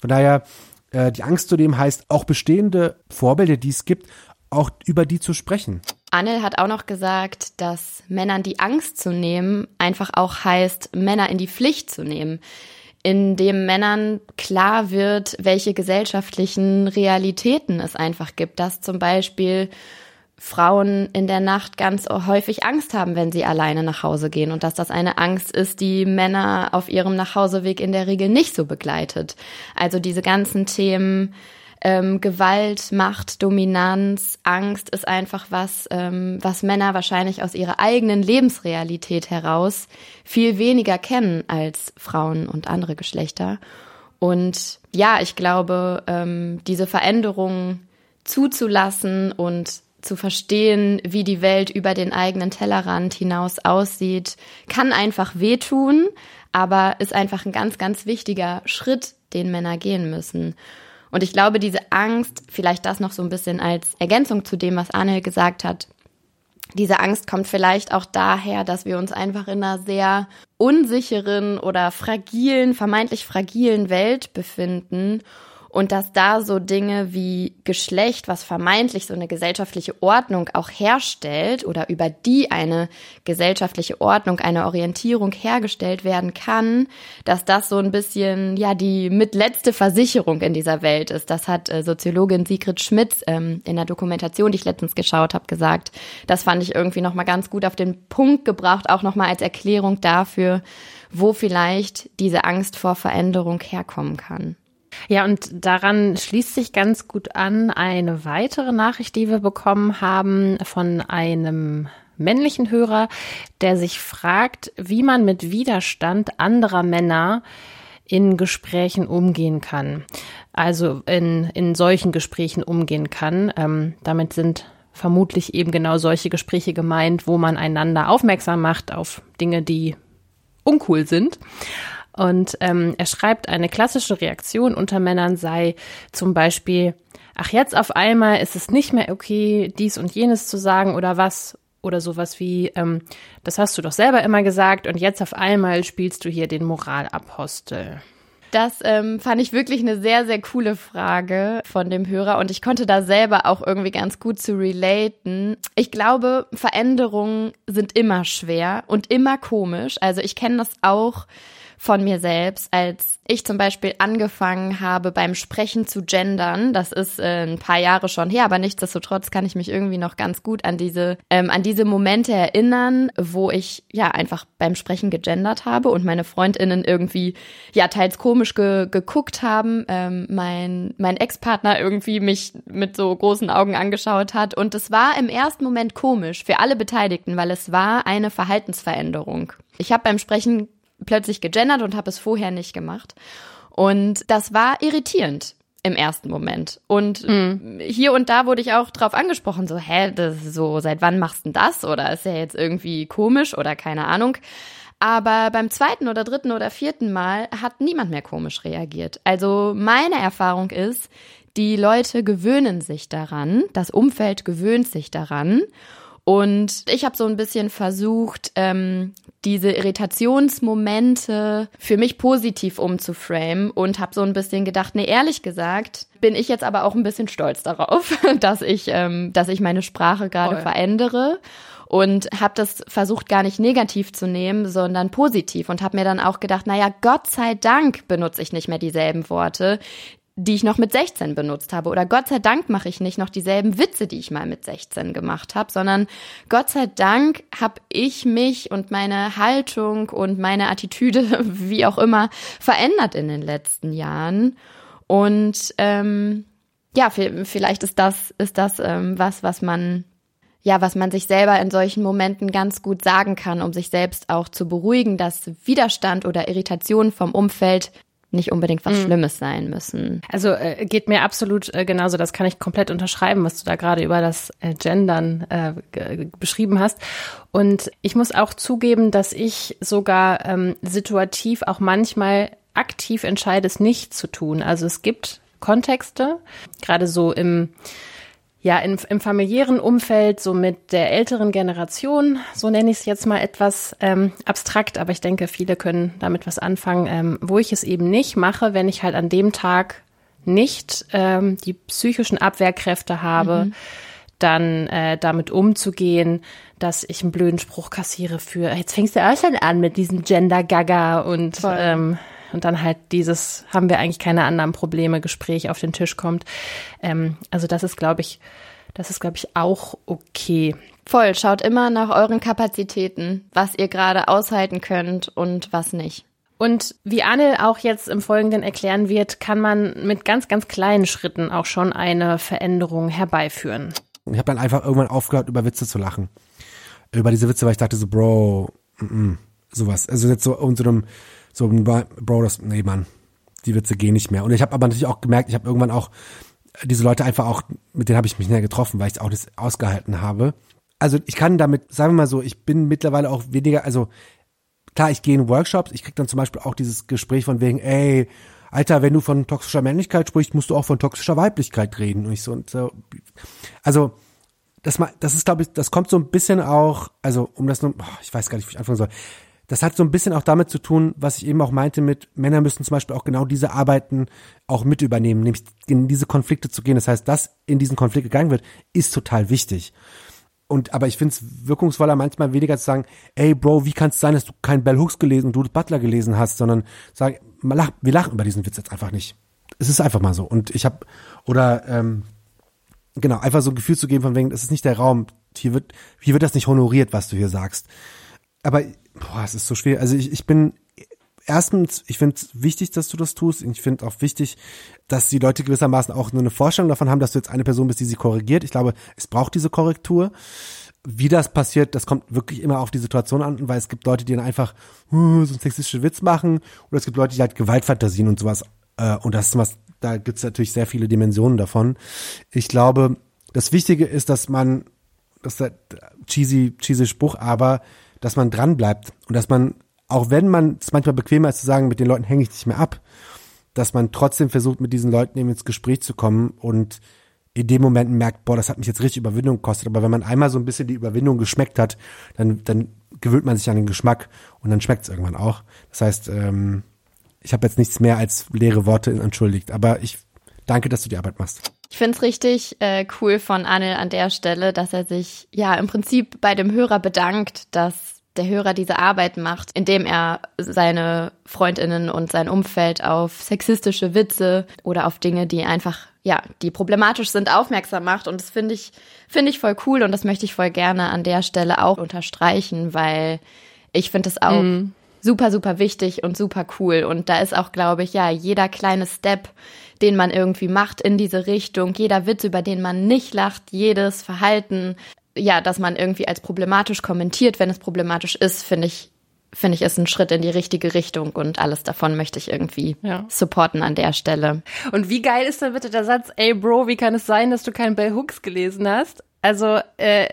Von daher, äh, die Angst zudem heißt, auch bestehende Vorbilder, die es gibt, auch über die zu sprechen. Annel hat auch noch gesagt, dass Männern die Angst zu nehmen einfach auch heißt, Männer in die Pflicht zu nehmen in dem Männern klar wird, welche gesellschaftlichen Realitäten es einfach gibt, dass zum Beispiel Frauen in der Nacht ganz häufig Angst haben, wenn sie alleine nach Hause gehen und dass das eine Angst ist, die Männer auf ihrem Nachhauseweg in der Regel nicht so begleitet. Also diese ganzen Themen ähm, Gewalt, Macht, Dominanz, Angst ist einfach was, ähm, was Männer wahrscheinlich aus ihrer eigenen Lebensrealität heraus viel weniger kennen als Frauen und andere Geschlechter. Und ja, ich glaube, ähm, diese Veränderung zuzulassen und zu verstehen, wie die Welt über den eigenen Tellerrand hinaus aussieht, kann einfach wehtun, aber ist einfach ein ganz, ganz wichtiger Schritt, den Männer gehen müssen. Und ich glaube, diese Angst, vielleicht das noch so ein bisschen als Ergänzung zu dem, was Arne gesagt hat, diese Angst kommt vielleicht auch daher, dass wir uns einfach in einer sehr unsicheren oder fragilen, vermeintlich fragilen Welt befinden und dass da so Dinge wie Geschlecht, was vermeintlich so eine gesellschaftliche Ordnung auch herstellt oder über die eine gesellschaftliche Ordnung, eine Orientierung hergestellt werden kann, dass das so ein bisschen ja die mitletzte Versicherung in dieser Welt ist. Das hat äh, Soziologin Sigrid Schmitz ähm, in der Dokumentation, die ich letztens geschaut habe, gesagt. Das fand ich irgendwie noch mal ganz gut auf den Punkt gebracht, auch noch mal als Erklärung dafür, wo vielleicht diese Angst vor Veränderung herkommen kann. Ja, und daran schließt sich ganz gut an eine weitere Nachricht, die wir bekommen haben von einem männlichen Hörer, der sich fragt, wie man mit Widerstand anderer Männer in Gesprächen umgehen kann. Also in, in solchen Gesprächen umgehen kann. Ähm, damit sind vermutlich eben genau solche Gespräche gemeint, wo man einander aufmerksam macht auf Dinge, die uncool sind. Und ähm, er schreibt, eine klassische Reaktion unter Männern sei zum Beispiel, ach jetzt auf einmal ist es nicht mehr okay, dies und jenes zu sagen oder was. Oder sowas wie, ähm, das hast du doch selber immer gesagt und jetzt auf einmal spielst du hier den Moralapostel. Das ähm, fand ich wirklich eine sehr, sehr coole Frage von dem Hörer und ich konnte da selber auch irgendwie ganz gut zu relaten. Ich glaube, Veränderungen sind immer schwer und immer komisch. Also ich kenne das auch von mir selbst, als ich zum Beispiel angefangen habe beim Sprechen zu gendern. Das ist äh, ein paar Jahre schon her, aber nichtsdestotrotz kann ich mich irgendwie noch ganz gut an diese ähm, an diese Momente erinnern, wo ich ja einfach beim Sprechen gegendert habe und meine Freundinnen irgendwie ja teils komisch ge geguckt haben, ähm, mein mein Ex-Partner irgendwie mich mit so großen Augen angeschaut hat und es war im ersten Moment komisch für alle Beteiligten, weil es war eine Verhaltensveränderung. Ich habe beim Sprechen plötzlich gegendert und habe es vorher nicht gemacht. Und das war irritierend im ersten Moment. Und mhm. hier und da wurde ich auch drauf angesprochen, so, hä, das so, seit wann machst du das? Oder ist ja jetzt irgendwie komisch oder keine Ahnung. Aber beim zweiten oder dritten oder vierten Mal hat niemand mehr komisch reagiert. Also meine Erfahrung ist, die Leute gewöhnen sich daran, das Umfeld gewöhnt sich daran. Und ich habe so ein bisschen versucht, ähm, diese Irritationsmomente für mich positiv umzuframen und habe so ein bisschen gedacht, nee, ehrlich gesagt, bin ich jetzt aber auch ein bisschen stolz darauf, [LAUGHS] dass ich, ähm, dass ich meine Sprache gerade verändere und habe das versucht gar nicht negativ zu nehmen, sondern positiv und habe mir dann auch gedacht, naja, Gott sei Dank benutze ich nicht mehr dieselben Worte, die ich noch mit 16 benutzt habe. Oder Gott sei Dank mache ich nicht noch dieselben Witze, die ich mal mit 16 gemacht habe, sondern Gott sei Dank habe ich mich und meine Haltung und meine Attitüde, [LAUGHS] wie auch immer, verändert in den letzten Jahren. Und ähm, ja, vielleicht ist das, ist das ähm, was, was man ja, was man sich selber in solchen Momenten ganz gut sagen kann, um sich selbst auch zu beruhigen, dass Widerstand oder Irritation vom Umfeld nicht unbedingt was mhm. Schlimmes sein müssen. Also äh, geht mir absolut äh, genauso. Das kann ich komplett unterschreiben, was du da gerade über das äh, Gendern äh, beschrieben hast. Und ich muss auch zugeben, dass ich sogar ähm, situativ auch manchmal aktiv entscheide, es nicht zu tun. Also es gibt Kontexte, gerade so im ja, in, im familiären Umfeld, so mit der älteren Generation, so nenne ich es jetzt mal etwas ähm, abstrakt, aber ich denke, viele können damit was anfangen, ähm, wo ich es eben nicht mache, wenn ich halt an dem Tag nicht ähm, die psychischen Abwehrkräfte habe, mhm. dann äh, damit umzugehen, dass ich einen blöden Spruch kassiere für, jetzt fängst du auch schon an mit diesem Gender-Gaga und ähm, und dann halt dieses, haben wir eigentlich keine anderen Probleme, Gespräch auf den Tisch kommt. Ähm, also das ist, glaube ich, das ist, glaube ich, auch okay. Voll, schaut immer nach euren Kapazitäten, was ihr gerade aushalten könnt und was nicht. Und wie Anne auch jetzt im Folgenden erklären wird, kann man mit ganz, ganz kleinen Schritten auch schon eine Veränderung herbeiführen. Ich habe dann einfach irgendwann aufgehört, über Witze zu lachen. Über diese Witze, weil ich dachte so, Bro, mm -mm, sowas. Also jetzt so unter so einem so, Bro, das, nee, Mann, die Witze gehen nicht mehr. Und ich habe aber natürlich auch gemerkt, ich habe irgendwann auch diese Leute einfach auch, mit denen habe ich mich näher getroffen, weil ich auch das ausgehalten habe. Also ich kann damit, sagen wir mal so, ich bin mittlerweile auch weniger, also klar, ich gehe in Workshops, ich krieg dann zum Beispiel auch dieses Gespräch von wegen, ey, Alter, wenn du von toxischer Männlichkeit sprichst, musst du auch von toxischer Weiblichkeit reden. Und ich so, und so also das, das ist, glaube ich, das kommt so ein bisschen auch, also um das nur, ich weiß gar nicht, wie ich anfangen soll das hat so ein bisschen auch damit zu tun, was ich eben auch meinte mit, Männer müssen zum Beispiel auch genau diese Arbeiten auch mit übernehmen, nämlich in diese Konflikte zu gehen. Das heißt, dass in diesen Konflikt gegangen wird, ist total wichtig. Und aber ich finde es wirkungsvoller, manchmal weniger zu sagen, ey Bro, wie kann es sein, dass du keinen Bell Hooks gelesen du Butler gelesen hast, sondern sagen, wir lachen über diesen Witz jetzt einfach nicht. Es ist einfach mal so. Und ich habe, oder ähm, genau, einfach so ein Gefühl zu geben von wegen, es ist nicht der Raum, hier wird, hier wird das nicht honoriert, was du hier sagst. Aber boah, es ist so schwer. Also ich, ich bin erstens, ich finde es wichtig, dass du das tust. Ich finde auch wichtig, dass die Leute gewissermaßen auch nur eine Vorstellung davon haben, dass du jetzt eine Person bist, die sie korrigiert. Ich glaube, es braucht diese Korrektur. Wie das passiert, das kommt wirklich immer auf die Situation an, weil es gibt Leute, die dann einfach uh, so einen sexistischen Witz machen oder es gibt Leute, die halt Gewaltfantasien und sowas äh, und das ist was, da gibt es natürlich sehr viele Dimensionen davon. Ich glaube, das Wichtige ist, dass man, das ist der cheesy, cheesy Spruch, aber dass man dran bleibt und dass man, auch wenn man es manchmal bequemer ist zu sagen, mit den Leuten hänge ich nicht mehr ab, dass man trotzdem versucht, mit diesen Leuten eben ins Gespräch zu kommen und in dem Moment merkt, boah, das hat mich jetzt richtig Überwindung gekostet. Aber wenn man einmal so ein bisschen die Überwindung geschmeckt hat, dann, dann gewöhnt man sich an den Geschmack und dann schmeckt es irgendwann auch. Das heißt, ähm, ich habe jetzt nichts mehr als leere Worte entschuldigt. Aber ich danke, dass du die Arbeit machst. Ich finde es richtig äh, cool von Anil an der Stelle, dass er sich ja im Prinzip bei dem Hörer bedankt, dass der Hörer diese Arbeit macht, indem er seine Freundinnen und sein Umfeld auf sexistische Witze oder auf Dinge, die einfach, ja, die problematisch sind, aufmerksam macht. Und das finde ich, finde ich voll cool und das möchte ich voll gerne an der Stelle auch unterstreichen, weil ich finde es auch mm. super, super wichtig und super cool. Und da ist auch, glaube ich, ja, jeder kleine Step, den man irgendwie macht in diese Richtung, jeder Witz, über den man nicht lacht, jedes Verhalten, ja, dass man irgendwie als problematisch kommentiert, wenn es problematisch ist, finde ich, finde ich, ist ein Schritt in die richtige Richtung und alles davon möchte ich irgendwie ja. supporten an der Stelle. Und wie geil ist dann bitte der Satz, ey Bro, wie kann es sein, dass du keinen Bell Hooks gelesen hast? Also, äh,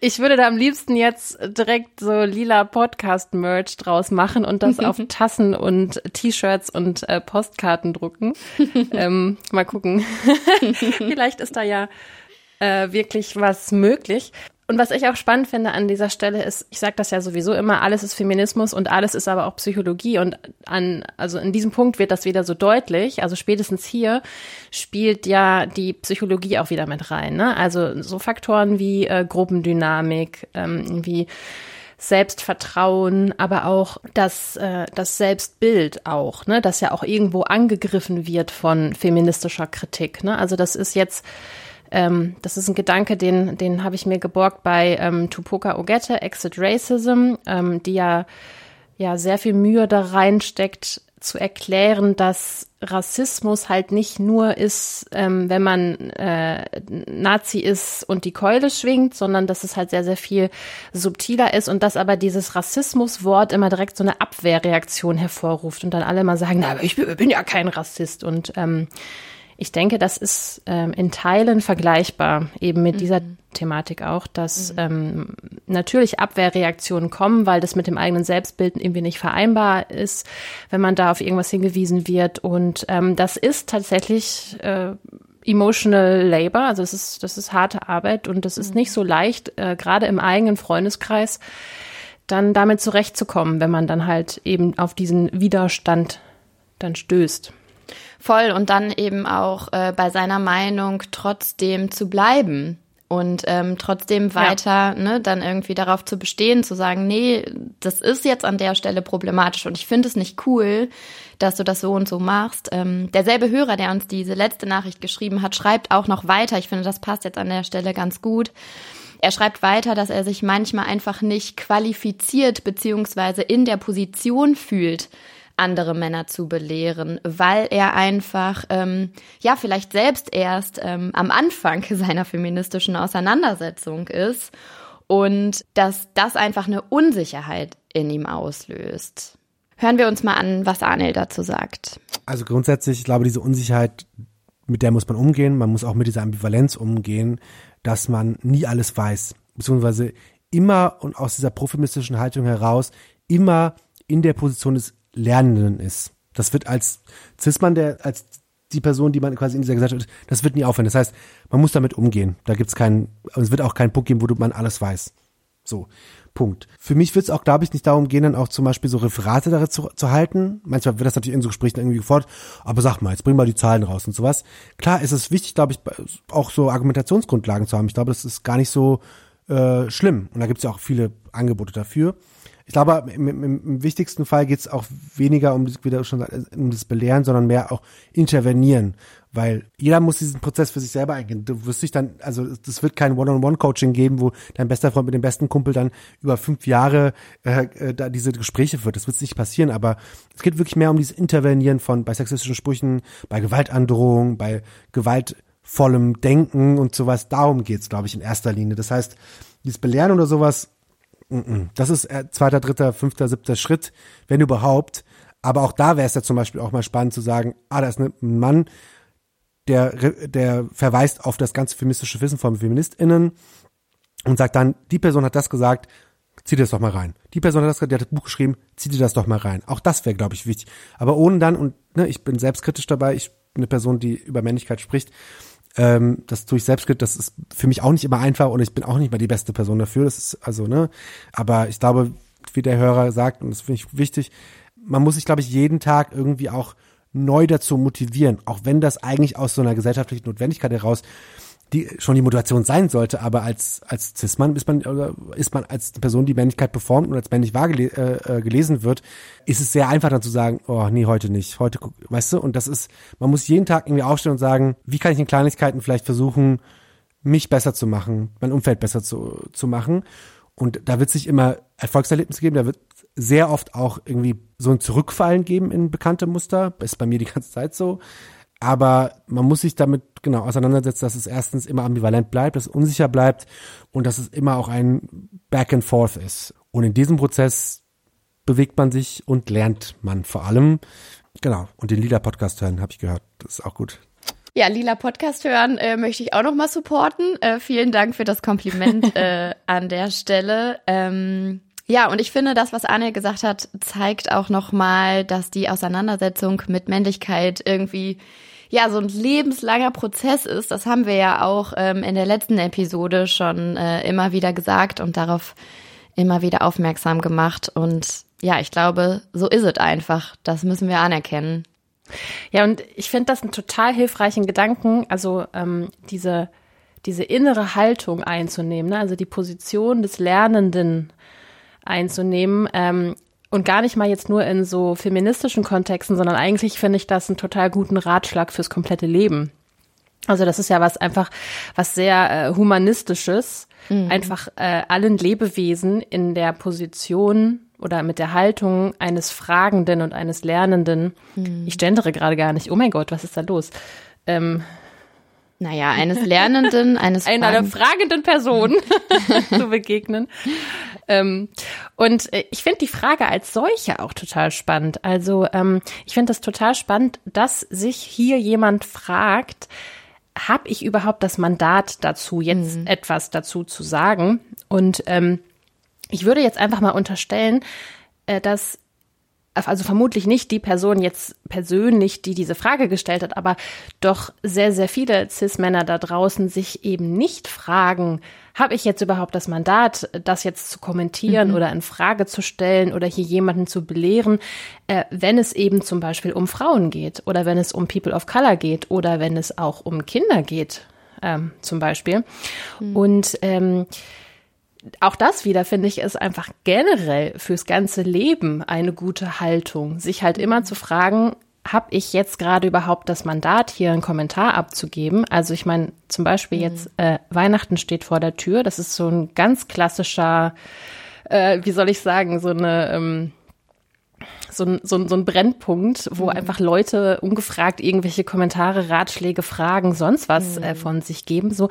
Ich würde da am liebsten jetzt direkt so lila Podcast-Merch draus machen und das auf [LAUGHS] Tassen und T-Shirts und äh, Postkarten drucken. [LAUGHS] ähm, mal gucken. [LAUGHS] Vielleicht ist da ja äh, wirklich was möglich. Und was ich auch spannend finde an dieser Stelle ist, ich sage das ja sowieso immer, alles ist Feminismus und alles ist aber auch Psychologie. Und an, also in diesem Punkt wird das wieder so deutlich. Also spätestens hier spielt ja die Psychologie auch wieder mit rein. Ne? Also so Faktoren wie äh, Gruppendynamik, ähm, wie Selbstvertrauen, aber auch das, äh, das Selbstbild auch, ne, das ja auch irgendwo angegriffen wird von feministischer Kritik. Ne? Also das ist jetzt ähm, das ist ein Gedanke, den, den habe ich mir geborgt bei ähm, Tupoka Ogette, Exit Racism, ähm, die ja, ja sehr viel Mühe da reinsteckt, zu erklären, dass Rassismus halt nicht nur ist, ähm, wenn man äh, Nazi ist und die Keule schwingt, sondern dass es halt sehr, sehr viel subtiler ist und dass aber dieses Rassismuswort immer direkt so eine Abwehrreaktion hervorruft und dann alle mal sagen, na, aber ich bin, ja kein Rassist und ähm, ich denke, das ist ähm, in Teilen vergleichbar eben mit mhm. dieser Thematik auch, dass mhm. ähm, natürlich Abwehrreaktionen kommen, weil das mit dem eigenen Selbstbild irgendwie nicht vereinbar ist, wenn man da auf irgendwas hingewiesen wird. Und ähm, das ist tatsächlich äh, emotional labor, also das ist, das ist harte Arbeit und das ist mhm. nicht so leicht, äh, gerade im eigenen Freundeskreis dann damit zurechtzukommen, wenn man dann halt eben auf diesen Widerstand dann stößt. Voll und dann eben auch äh, bei seiner Meinung trotzdem zu bleiben und ähm, trotzdem weiter, ja. ne, dann irgendwie darauf zu bestehen, zu sagen, nee, das ist jetzt an der Stelle problematisch und ich finde es nicht cool, dass du das so und so machst. Ähm, derselbe Hörer, der uns diese letzte Nachricht geschrieben hat, schreibt auch noch weiter. Ich finde, das passt jetzt an der Stelle ganz gut. Er schreibt weiter, dass er sich manchmal einfach nicht qualifiziert beziehungsweise in der Position fühlt, andere Männer zu belehren, weil er einfach, ähm, ja, vielleicht selbst erst ähm, am Anfang [LAUGHS] seiner feministischen Auseinandersetzung ist und dass das einfach eine Unsicherheit in ihm auslöst. Hören wir uns mal an, was Arnel dazu sagt. Also grundsätzlich, ich glaube, diese Unsicherheit, mit der muss man umgehen. Man muss auch mit dieser Ambivalenz umgehen, dass man nie alles weiß, beziehungsweise immer und aus dieser profemistischen Haltung heraus immer in der Position des Lernenden ist. Das wird als Cis-Mann, der, als die Person, die man quasi in dieser Gesellschaft ist, das wird nie aufhören. Das heißt, man muss damit umgehen. Da gibt's keinen, es wird auch keinen Punkt geben, wo man alles weiß. So, Punkt. Für mich wird es auch, glaube ich, nicht darum gehen, dann auch zum Beispiel so Referate darin zu, zu halten. Manchmal wird das natürlich in so Gesprächen irgendwie gefordert, aber sag mal, jetzt bring mal die Zahlen raus und sowas. Klar ist es wichtig, glaube ich, auch so Argumentationsgrundlagen zu haben. Ich glaube, das ist gar nicht so äh, schlimm. Und da gibt's ja auch viele Angebote dafür. Ich glaube, im, im, im wichtigsten Fall geht es auch weniger um, wieder schon, um das Belehren, sondern mehr auch intervenieren. Weil jeder muss diesen Prozess für sich selber eingehen. Du wirst dich dann, also es wird kein One-on-One-Coaching geben, wo dein bester Freund mit dem besten Kumpel dann über fünf Jahre äh, äh, da diese Gespräche führt. Das wird nicht passieren, aber es geht wirklich mehr um dieses Intervenieren von bei sexistischen Sprüchen, bei Gewaltandrohungen, bei gewaltvollem Denken und sowas. Darum geht's, glaube ich, in erster Linie. Das heißt, dieses Belehren oder sowas das ist äh, zweiter, dritter, fünfter, siebter Schritt, wenn überhaupt. Aber auch da wäre es ja zum Beispiel auch mal spannend zu sagen, ah, da ist ein Mann, der, der verweist auf das ganze feministische Wissen von FeministInnen und sagt dann, die Person hat das gesagt, zieh dir das doch mal rein. Die Person hat das, die hat das Buch geschrieben, zieh dir das doch mal rein. Auch das wäre, glaube ich, wichtig. Aber ohne dann, und ne, ich bin selbstkritisch dabei, ich bin eine Person, die über Männlichkeit spricht, ähm, das tue ich selbst, das ist für mich auch nicht immer einfach und ich bin auch nicht mal die beste Person dafür. Das ist also, ne, aber ich glaube, wie der Hörer sagt, und das finde ich wichtig, man muss sich, glaube ich, jeden Tag irgendwie auch neu dazu motivieren, auch wenn das eigentlich aus so einer gesellschaftlichen Notwendigkeit heraus die schon die Motivation sein sollte, aber als als Cis-Mann ist man oder ist man als Person, die Männlichkeit performt und als männlich wahr gele äh, äh, gelesen wird, ist es sehr einfach dann zu sagen, oh nee, heute nicht, heute, weißt du, und das ist, man muss jeden Tag irgendwie aufstehen und sagen, wie kann ich in Kleinigkeiten vielleicht versuchen, mich besser zu machen, mein Umfeld besser zu, zu machen. Und da wird sich immer Erfolgserlebnisse geben, da wird sehr oft auch irgendwie so ein Zurückfallen geben in bekannte Muster, ist bei mir die ganze Zeit so. Aber man muss sich damit genau auseinandersetzen, dass es erstens immer ambivalent bleibt, dass es unsicher bleibt und dass es immer auch ein Back and Forth ist. Und in diesem Prozess bewegt man sich und lernt man vor allem. Genau. Und den Lila Podcast hören, habe ich gehört. Das ist auch gut. Ja, Lila Podcast hören äh, möchte ich auch noch mal supporten. Äh, vielen Dank für das Kompliment [LAUGHS] äh, an der Stelle. Ähm, ja, und ich finde, das, was Anne gesagt hat, zeigt auch noch mal, dass die Auseinandersetzung mit Männlichkeit irgendwie ja so ein lebenslanger Prozess ist. Das haben wir ja auch ähm, in der letzten Episode schon äh, immer wieder gesagt und darauf immer wieder aufmerksam gemacht. Und ja, ich glaube, so ist es einfach. Das müssen wir anerkennen. Ja, und ich finde das einen total hilfreichen Gedanken, also ähm, diese, diese innere Haltung einzunehmen, ne? also die Position des Lernenden einzunehmen. Ähm, und gar nicht mal jetzt nur in so feministischen Kontexten, sondern eigentlich finde ich das einen total guten Ratschlag fürs komplette Leben. Also das ist ja was einfach, was sehr äh, humanistisches, mhm. einfach äh, allen Lebewesen in der Position oder mit der Haltung eines Fragenden und eines Lernenden. Mhm. Ich gendere gerade gar nicht. Oh mein Gott, was ist da los? Ähm, naja, eines Lernenden, [LAUGHS] eines einer Fragen fragenden Person [LAUGHS] [LAUGHS] zu begegnen. Ähm, und äh, ich finde die Frage als solche auch total spannend. Also ähm, ich finde das total spannend, dass sich hier jemand fragt, habe ich überhaupt das Mandat dazu, jetzt mhm. etwas dazu zu sagen? Und ähm, ich würde jetzt einfach mal unterstellen, äh, dass also vermutlich nicht die Person jetzt persönlich, die diese Frage gestellt hat, aber doch sehr, sehr viele CIS-Männer da draußen sich eben nicht fragen, habe ich jetzt überhaupt das Mandat, das jetzt zu kommentieren mhm. oder in Frage zu stellen oder hier jemanden zu belehren, äh, wenn es eben zum Beispiel um Frauen geht oder wenn es um People of Color geht oder wenn es auch um Kinder geht, ähm, zum Beispiel. Mhm. Und ähm, auch das wieder, finde ich, ist einfach generell fürs ganze Leben eine gute Haltung, sich halt immer zu fragen, habe ich jetzt gerade überhaupt das Mandat, hier einen Kommentar abzugeben? Also ich meine, zum Beispiel jetzt mhm. äh, Weihnachten steht vor der Tür. Das ist so ein ganz klassischer, äh, wie soll ich sagen, so eine ähm, so ein, so ein, so ein Brennpunkt, wo mhm. einfach Leute ungefragt irgendwelche Kommentare, Ratschläge, Fragen, sonst was mhm. äh, von sich geben. So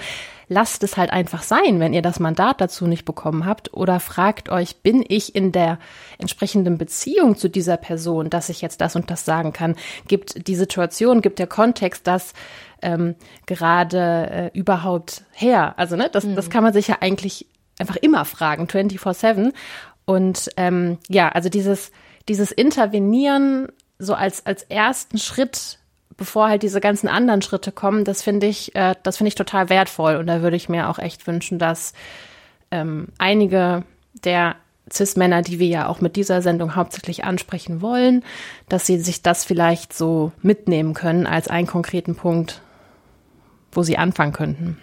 lasst es halt einfach sein, wenn ihr das Mandat dazu nicht bekommen habt oder fragt euch, bin ich in der entsprechenden Beziehung zu dieser Person, dass ich jetzt das und das sagen kann? Gibt die Situation, gibt der Kontext das ähm, gerade äh, überhaupt her? Also ne, das, mhm. das kann man sich ja eigentlich einfach immer fragen, 24/7. Und ähm, ja, also dieses dieses Intervenieren so als, als ersten Schritt, bevor halt diese ganzen anderen Schritte kommen, das finde ich, äh, das finde ich total wertvoll. Und da würde ich mir auch echt wünschen, dass ähm, einige der CIS-Männer, die wir ja auch mit dieser Sendung hauptsächlich ansprechen wollen, dass sie sich das vielleicht so mitnehmen können als einen konkreten Punkt, wo sie anfangen könnten.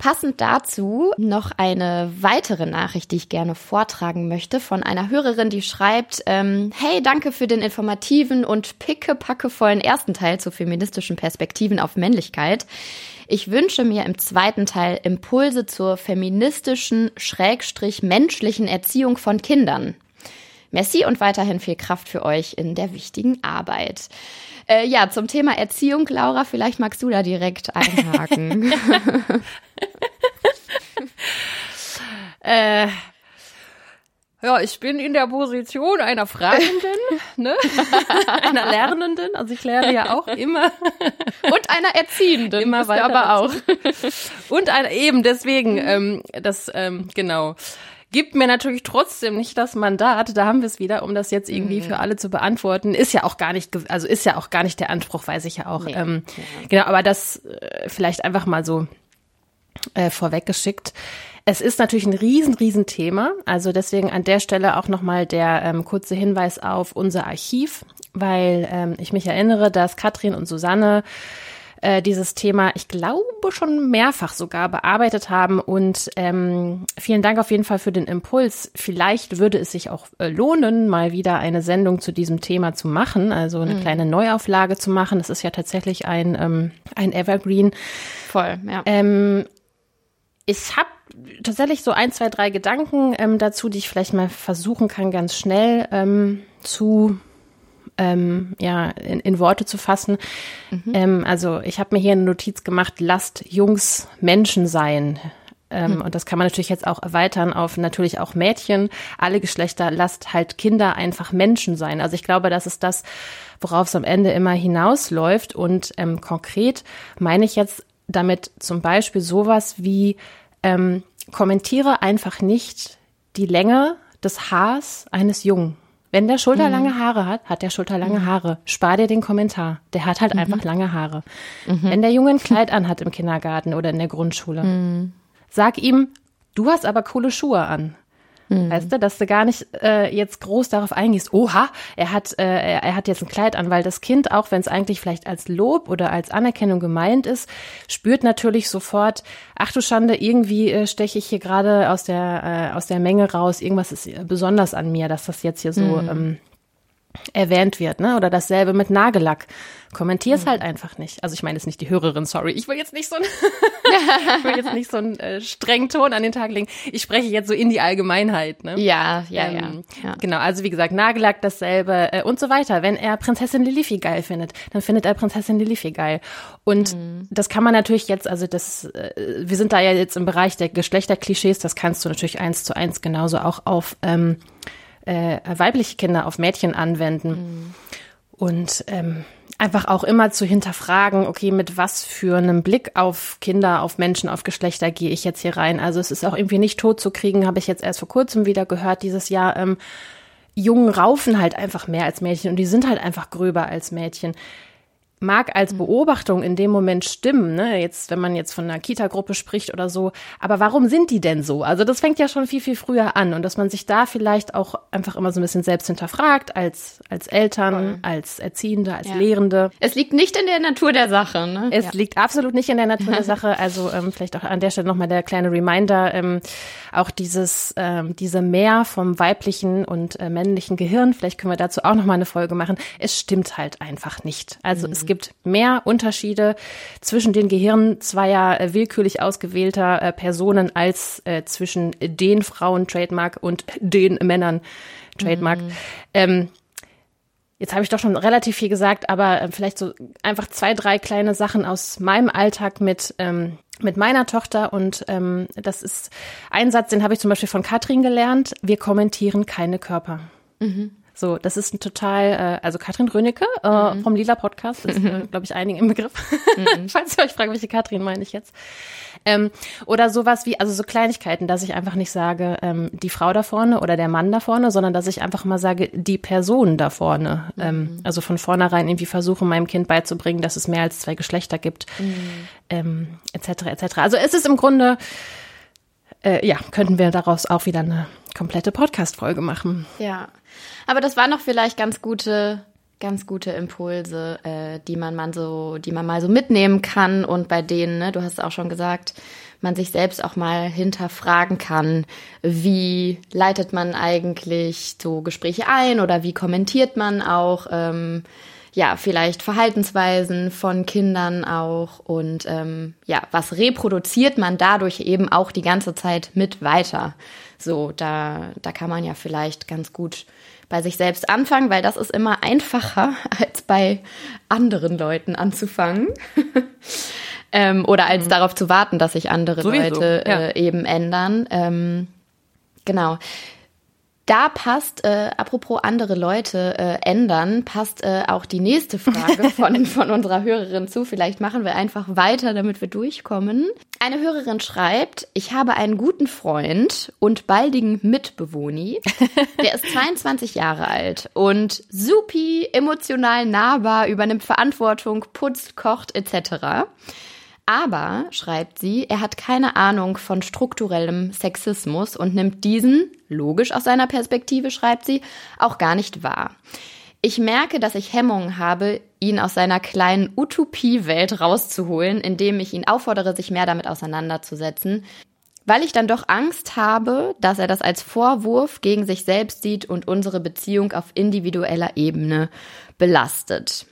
Passend dazu noch eine weitere Nachricht, die ich gerne vortragen möchte von einer Hörerin, die schreibt, ähm, hey, danke für den informativen und pickepackevollen ersten Teil zu feministischen Perspektiven auf Männlichkeit. Ich wünsche mir im zweiten Teil Impulse zur feministischen, schrägstrich menschlichen Erziehung von Kindern. Merci und weiterhin viel Kraft für euch in der wichtigen Arbeit. Äh, ja, zum Thema Erziehung, Laura, vielleicht magst du da direkt einhaken. [LAUGHS] [LAUGHS] äh, ja, ich bin in der Position einer Fragenden, [LAUGHS] ne? einer Lernenden. Also ich lerne ja auch immer. Und einer Erziehenden. Immer weiter. Aber auch. Und einer, eben deswegen, ähm, das, ähm, genau gibt mir natürlich trotzdem nicht das Mandat, da haben wir es wieder, um das jetzt irgendwie mhm. für alle zu beantworten. Ist ja auch gar nicht, also ist ja auch gar nicht der Anspruch, weiß ich ja auch. Nee. Ähm, ja. Genau, aber das äh, vielleicht einfach mal so äh, vorweggeschickt. Es ist natürlich ein riesen, riesen Thema. Also deswegen an der Stelle auch nochmal der ähm, kurze Hinweis auf unser Archiv, weil ähm, ich mich erinnere, dass Katrin und Susanne äh, dieses Thema, ich glaube, schon mehrfach sogar bearbeitet haben. Und ähm, vielen Dank auf jeden Fall für den Impuls. Vielleicht würde es sich auch äh, lohnen, mal wieder eine Sendung zu diesem Thema zu machen, also eine mhm. kleine Neuauflage zu machen. Das ist ja tatsächlich ein, ähm, ein Evergreen. Voll, ja. Ähm, ich habe tatsächlich so ein, zwei, drei Gedanken ähm, dazu, die ich vielleicht mal versuchen kann, ganz schnell ähm, zu ähm, ja, in, in Worte zu fassen. Mhm. Ähm, also ich habe mir hier eine Notiz gemacht, lasst Jungs Menschen sein. Ähm, hm. Und das kann man natürlich jetzt auch erweitern auf natürlich auch Mädchen. Alle Geschlechter lasst halt Kinder einfach Menschen sein. Also ich glaube, das ist das, worauf es am Ende immer hinausläuft. Und ähm, konkret meine ich jetzt damit zum Beispiel sowas wie ähm, kommentiere einfach nicht die Länge des Haars eines Jungen. Wenn der schulterlange mhm. Haare hat, hat der schulterlange mhm. Haare. Spar dir den Kommentar. Der hat halt mhm. einfach lange Haare. Mhm. Wenn der Junge ein Kleid anhat im Kindergarten oder in der Grundschule, mhm. sag ihm, du hast aber coole Schuhe an. Mhm. Weißt du, dass du gar nicht äh, jetzt groß darauf eingehst, oha, er hat, äh, er, hat jetzt ein Kleid an, weil das Kind, auch wenn es eigentlich vielleicht als Lob oder als Anerkennung gemeint ist, spürt natürlich sofort, ach du Schande, irgendwie äh, steche ich hier gerade aus der, äh, aus der Menge raus, irgendwas ist besonders an mir, dass das jetzt hier so mhm. ähm, erwähnt wird, ne? Oder dasselbe mit Nagellack. Kommentier es mhm. halt einfach nicht. Also ich meine jetzt nicht die Hörerin, sorry. Ich will jetzt nicht so ein, [LAUGHS] ich will jetzt nicht so einen äh, strengen Ton an den Tag legen. Ich spreche jetzt so in die Allgemeinheit, ne? Ja, ja, ähm, ja, ja. Genau, also wie gesagt, Nagellack dasselbe äh, und so weiter. Wenn er Prinzessin Lilifi geil findet, dann findet er Prinzessin Lilifi geil. Und mhm. das kann man natürlich jetzt, also das, äh, wir sind da ja jetzt im Bereich der Geschlechterklischees, das kannst du natürlich eins zu eins genauso auch auf ähm, äh, weibliche Kinder auf Mädchen anwenden. Mhm. Und ähm, einfach auch immer zu hinterfragen, okay, mit was für einem Blick auf Kinder, auf Menschen, auf Geschlechter gehe ich jetzt hier rein. Also es ist auch irgendwie nicht tot zu kriegen, habe ich jetzt erst vor kurzem wieder gehört, dieses Jahr. Ähm, Jungen raufen halt einfach mehr als Mädchen und die sind halt einfach gröber als Mädchen mag als mhm. Beobachtung in dem Moment stimmen, ne? Jetzt, wenn man jetzt von einer Kita-Gruppe spricht oder so. Aber warum sind die denn so? Also das fängt ja schon viel, viel früher an und dass man sich da vielleicht auch einfach immer so ein bisschen selbst hinterfragt als, als Eltern, Voll. als Erziehende, als ja. Lehrende. Es liegt nicht in der Natur der Sache, ne? Es ja. liegt absolut nicht in der Natur der Sache. [LAUGHS] Also ähm, vielleicht auch an der Stelle nochmal der kleine Reminder, ähm, auch dieses, ähm, diese Mehr vom weiblichen und äh, männlichen Gehirn, vielleicht können wir dazu auch nochmal eine Folge machen. Es stimmt halt einfach nicht. Also mhm. es gibt mehr Unterschiede zwischen den Gehirnen zweier äh, willkürlich ausgewählter äh, Personen als äh, zwischen den Frauen Trademark und [LAUGHS] den Männern Trademark. Mhm. Ähm, Jetzt habe ich doch schon relativ viel gesagt, aber äh, vielleicht so einfach zwei, drei kleine Sachen aus meinem Alltag mit ähm, mit meiner Tochter und ähm, das ist ein Satz, den habe ich zum Beispiel von Katrin gelernt. Wir kommentieren keine Körper. Mhm. So, das ist ein total, äh, also Katrin Rönecke äh, mhm. vom Lila Podcast, ist, äh, [LAUGHS] glaube ich, einigen im Begriff. Mhm. [LAUGHS] Falls ihr euch fragt, welche Katrin meine ich jetzt. Ähm, oder sowas wie, also so Kleinigkeiten, dass ich einfach nicht sage, ähm, die Frau da vorne oder der Mann da vorne, sondern dass ich einfach mal sage, die Person da vorne. Mhm. Ähm, also von vornherein irgendwie versuche, meinem Kind beizubringen, dass es mehr als zwei Geschlechter gibt, mhm. ähm, etc. etc. Also es ist im Grunde, äh, ja, könnten wir daraus auch wieder eine komplette Podcast-Folge machen. Ja. Aber das waren noch vielleicht ganz gute, ganz gute Impulse, äh, die man mal so, die man mal so mitnehmen kann und bei denen, ne, du hast auch schon gesagt, man sich selbst auch mal hinterfragen kann, wie leitet man eigentlich so Gespräche ein oder wie kommentiert man auch ähm, ja, vielleicht Verhaltensweisen von Kindern auch und ähm, ja, was reproduziert man dadurch eben auch die ganze Zeit mit weiter. So, da, da kann man ja vielleicht ganz gut bei sich selbst anfangen, weil das ist immer einfacher, [LAUGHS] als bei anderen Leuten anzufangen. [LAUGHS] ähm, oder als mhm. darauf zu warten, dass sich andere Sowieso, Leute äh, ja. eben ändern. Ähm, genau. Da passt, äh, apropos andere Leute äh, ändern, passt äh, auch die nächste Frage [LAUGHS] von, von unserer Hörerin zu. Vielleicht machen wir einfach weiter, damit wir durchkommen. Eine Hörerin schreibt, ich habe einen guten Freund und baldigen Mitbewohni. [LAUGHS] Der ist 22 Jahre alt und supi emotional nahbar, übernimmt Verantwortung, putzt, kocht etc. Aber, schreibt sie, er hat keine Ahnung von strukturellem Sexismus und nimmt diesen, logisch aus seiner Perspektive, schreibt sie, auch gar nicht wahr. Ich merke, dass ich Hemmungen habe, ihn aus seiner kleinen Utopiewelt rauszuholen, indem ich ihn auffordere, sich mehr damit auseinanderzusetzen, weil ich dann doch Angst habe, dass er das als Vorwurf gegen sich selbst sieht und unsere Beziehung auf individueller Ebene belastet.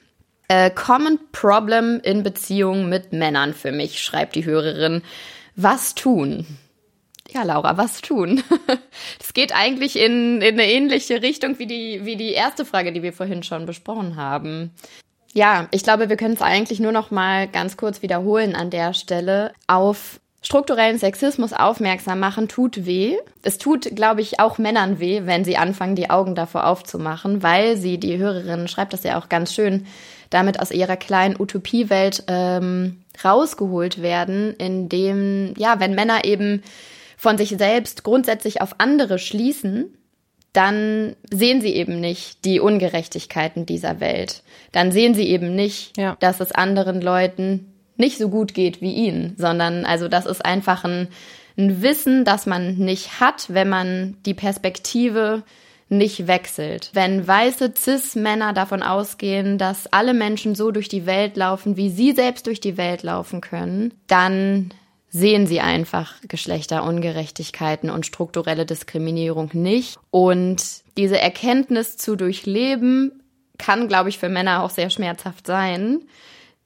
Äh, common Problem in Beziehungen mit Männern für mich, schreibt die Hörerin. Was tun? Ja, Laura, was tun? [LAUGHS] Das geht eigentlich in, in eine ähnliche Richtung wie die, wie die erste Frage, die wir vorhin schon besprochen haben. Ja, ich glaube, wir können es eigentlich nur noch mal ganz kurz wiederholen an der Stelle. Auf strukturellen Sexismus aufmerksam machen, tut weh. Es tut, glaube ich, auch Männern weh, wenn sie anfangen, die Augen davor aufzumachen, weil sie, die Hörerin schreibt das ja auch ganz schön, damit aus ihrer kleinen Utopiewelt ähm, rausgeholt werden, indem, ja, wenn Männer eben von sich selbst grundsätzlich auf andere schließen, dann sehen sie eben nicht die Ungerechtigkeiten dieser Welt. Dann sehen sie eben nicht, ja. dass es anderen Leuten nicht so gut geht wie ihnen, sondern also das ist einfach ein, ein Wissen, das man nicht hat, wenn man die Perspektive nicht wechselt. Wenn weiße Cis-Männer davon ausgehen, dass alle Menschen so durch die Welt laufen, wie sie selbst durch die Welt laufen können, dann sehen sie einfach Geschlechterungerechtigkeiten und strukturelle Diskriminierung nicht. Und diese Erkenntnis zu durchleben kann, glaube ich, für Männer auch sehr schmerzhaft sein.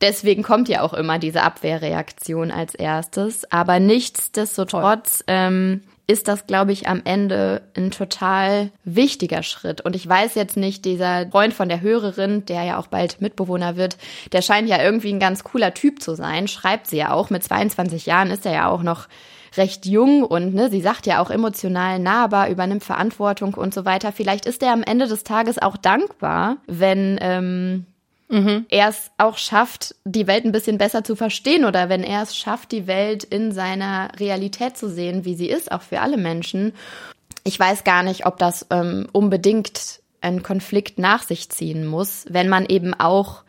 Deswegen kommt ja auch immer diese Abwehrreaktion als erstes. Aber nichtsdestotrotz ähm, ist das, glaube ich, am Ende ein total wichtiger Schritt. Und ich weiß jetzt nicht, dieser Freund von der Hörerin, der ja auch bald Mitbewohner wird, der scheint ja irgendwie ein ganz cooler Typ zu sein, schreibt sie ja auch. Mit 22 Jahren ist er ja auch noch recht jung und ne, sie sagt ja auch emotional nahbar, übernimmt Verantwortung und so weiter. Vielleicht ist er am Ende des Tages auch dankbar, wenn ähm, mhm. er es auch schafft, die Welt ein bisschen besser zu verstehen oder wenn er es schafft, die Welt in seiner Realität zu sehen, wie sie ist, auch für alle Menschen. Ich weiß gar nicht, ob das ähm, unbedingt einen Konflikt nach sich ziehen muss, wenn man eben auch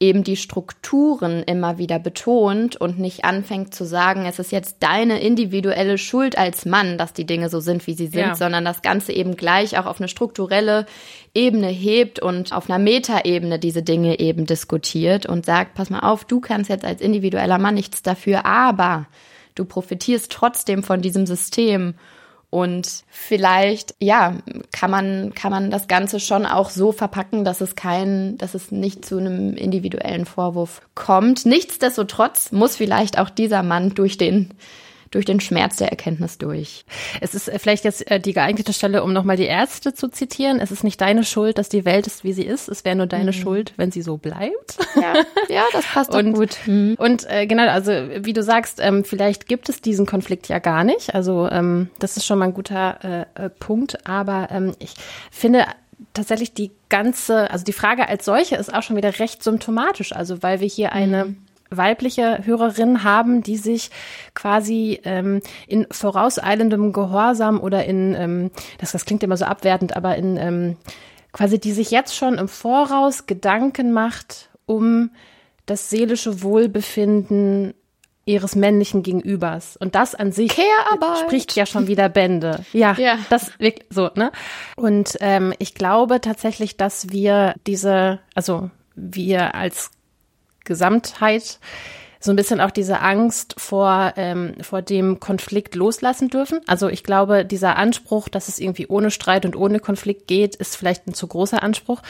eben die Strukturen immer wieder betont und nicht anfängt zu sagen, es ist jetzt deine individuelle Schuld als Mann, dass die Dinge so sind, wie sie sind, ja. sondern das Ganze eben gleich auch auf eine strukturelle Ebene hebt und auf einer Metaebene diese Dinge eben diskutiert und sagt, pass mal auf, du kannst jetzt als individueller Mann nichts dafür, aber du profitierst trotzdem von diesem System und vielleicht, ja, kann man, kann man das Ganze schon auch so verpacken, dass es kein, dass es nicht zu einem individuellen Vorwurf kommt. Nichtsdestotrotz muss vielleicht auch dieser Mann durch den durch den Schmerz der Erkenntnis durch. Es ist äh, vielleicht jetzt äh, die geeignete Stelle, um nochmal die Ärzte zu zitieren. Es ist nicht deine Schuld, dass die Welt ist, wie sie ist. Es wäre nur deine mhm. Schuld, wenn sie so bleibt. Ja, [LAUGHS] ja das passt und, gut. Mhm. Und äh, genau, also wie du sagst, ähm, vielleicht gibt es diesen Konflikt ja gar nicht. Also ähm, das ist schon mal ein guter äh, äh Punkt. Aber ähm, ich finde tatsächlich die ganze, also die Frage als solche ist auch schon wieder recht symptomatisch. Also weil wir hier eine mhm weibliche Hörerinnen haben, die sich quasi ähm, in vorauseilendem Gehorsam oder in, ähm, das, das klingt immer so abwertend, aber in ähm, quasi, die sich jetzt schon im Voraus Gedanken macht um das seelische Wohlbefinden ihres männlichen Gegenübers. Und das an sich spricht ja schon wieder Bände. Ja, ja. das wirklich so, ne? Und ähm, ich glaube tatsächlich, dass wir diese, also wir als Gesamtheit so ein bisschen auch diese Angst vor, ähm, vor dem Konflikt loslassen dürfen. Also ich glaube, dieser Anspruch, dass es irgendwie ohne Streit und ohne Konflikt geht, ist vielleicht ein zu großer Anspruch.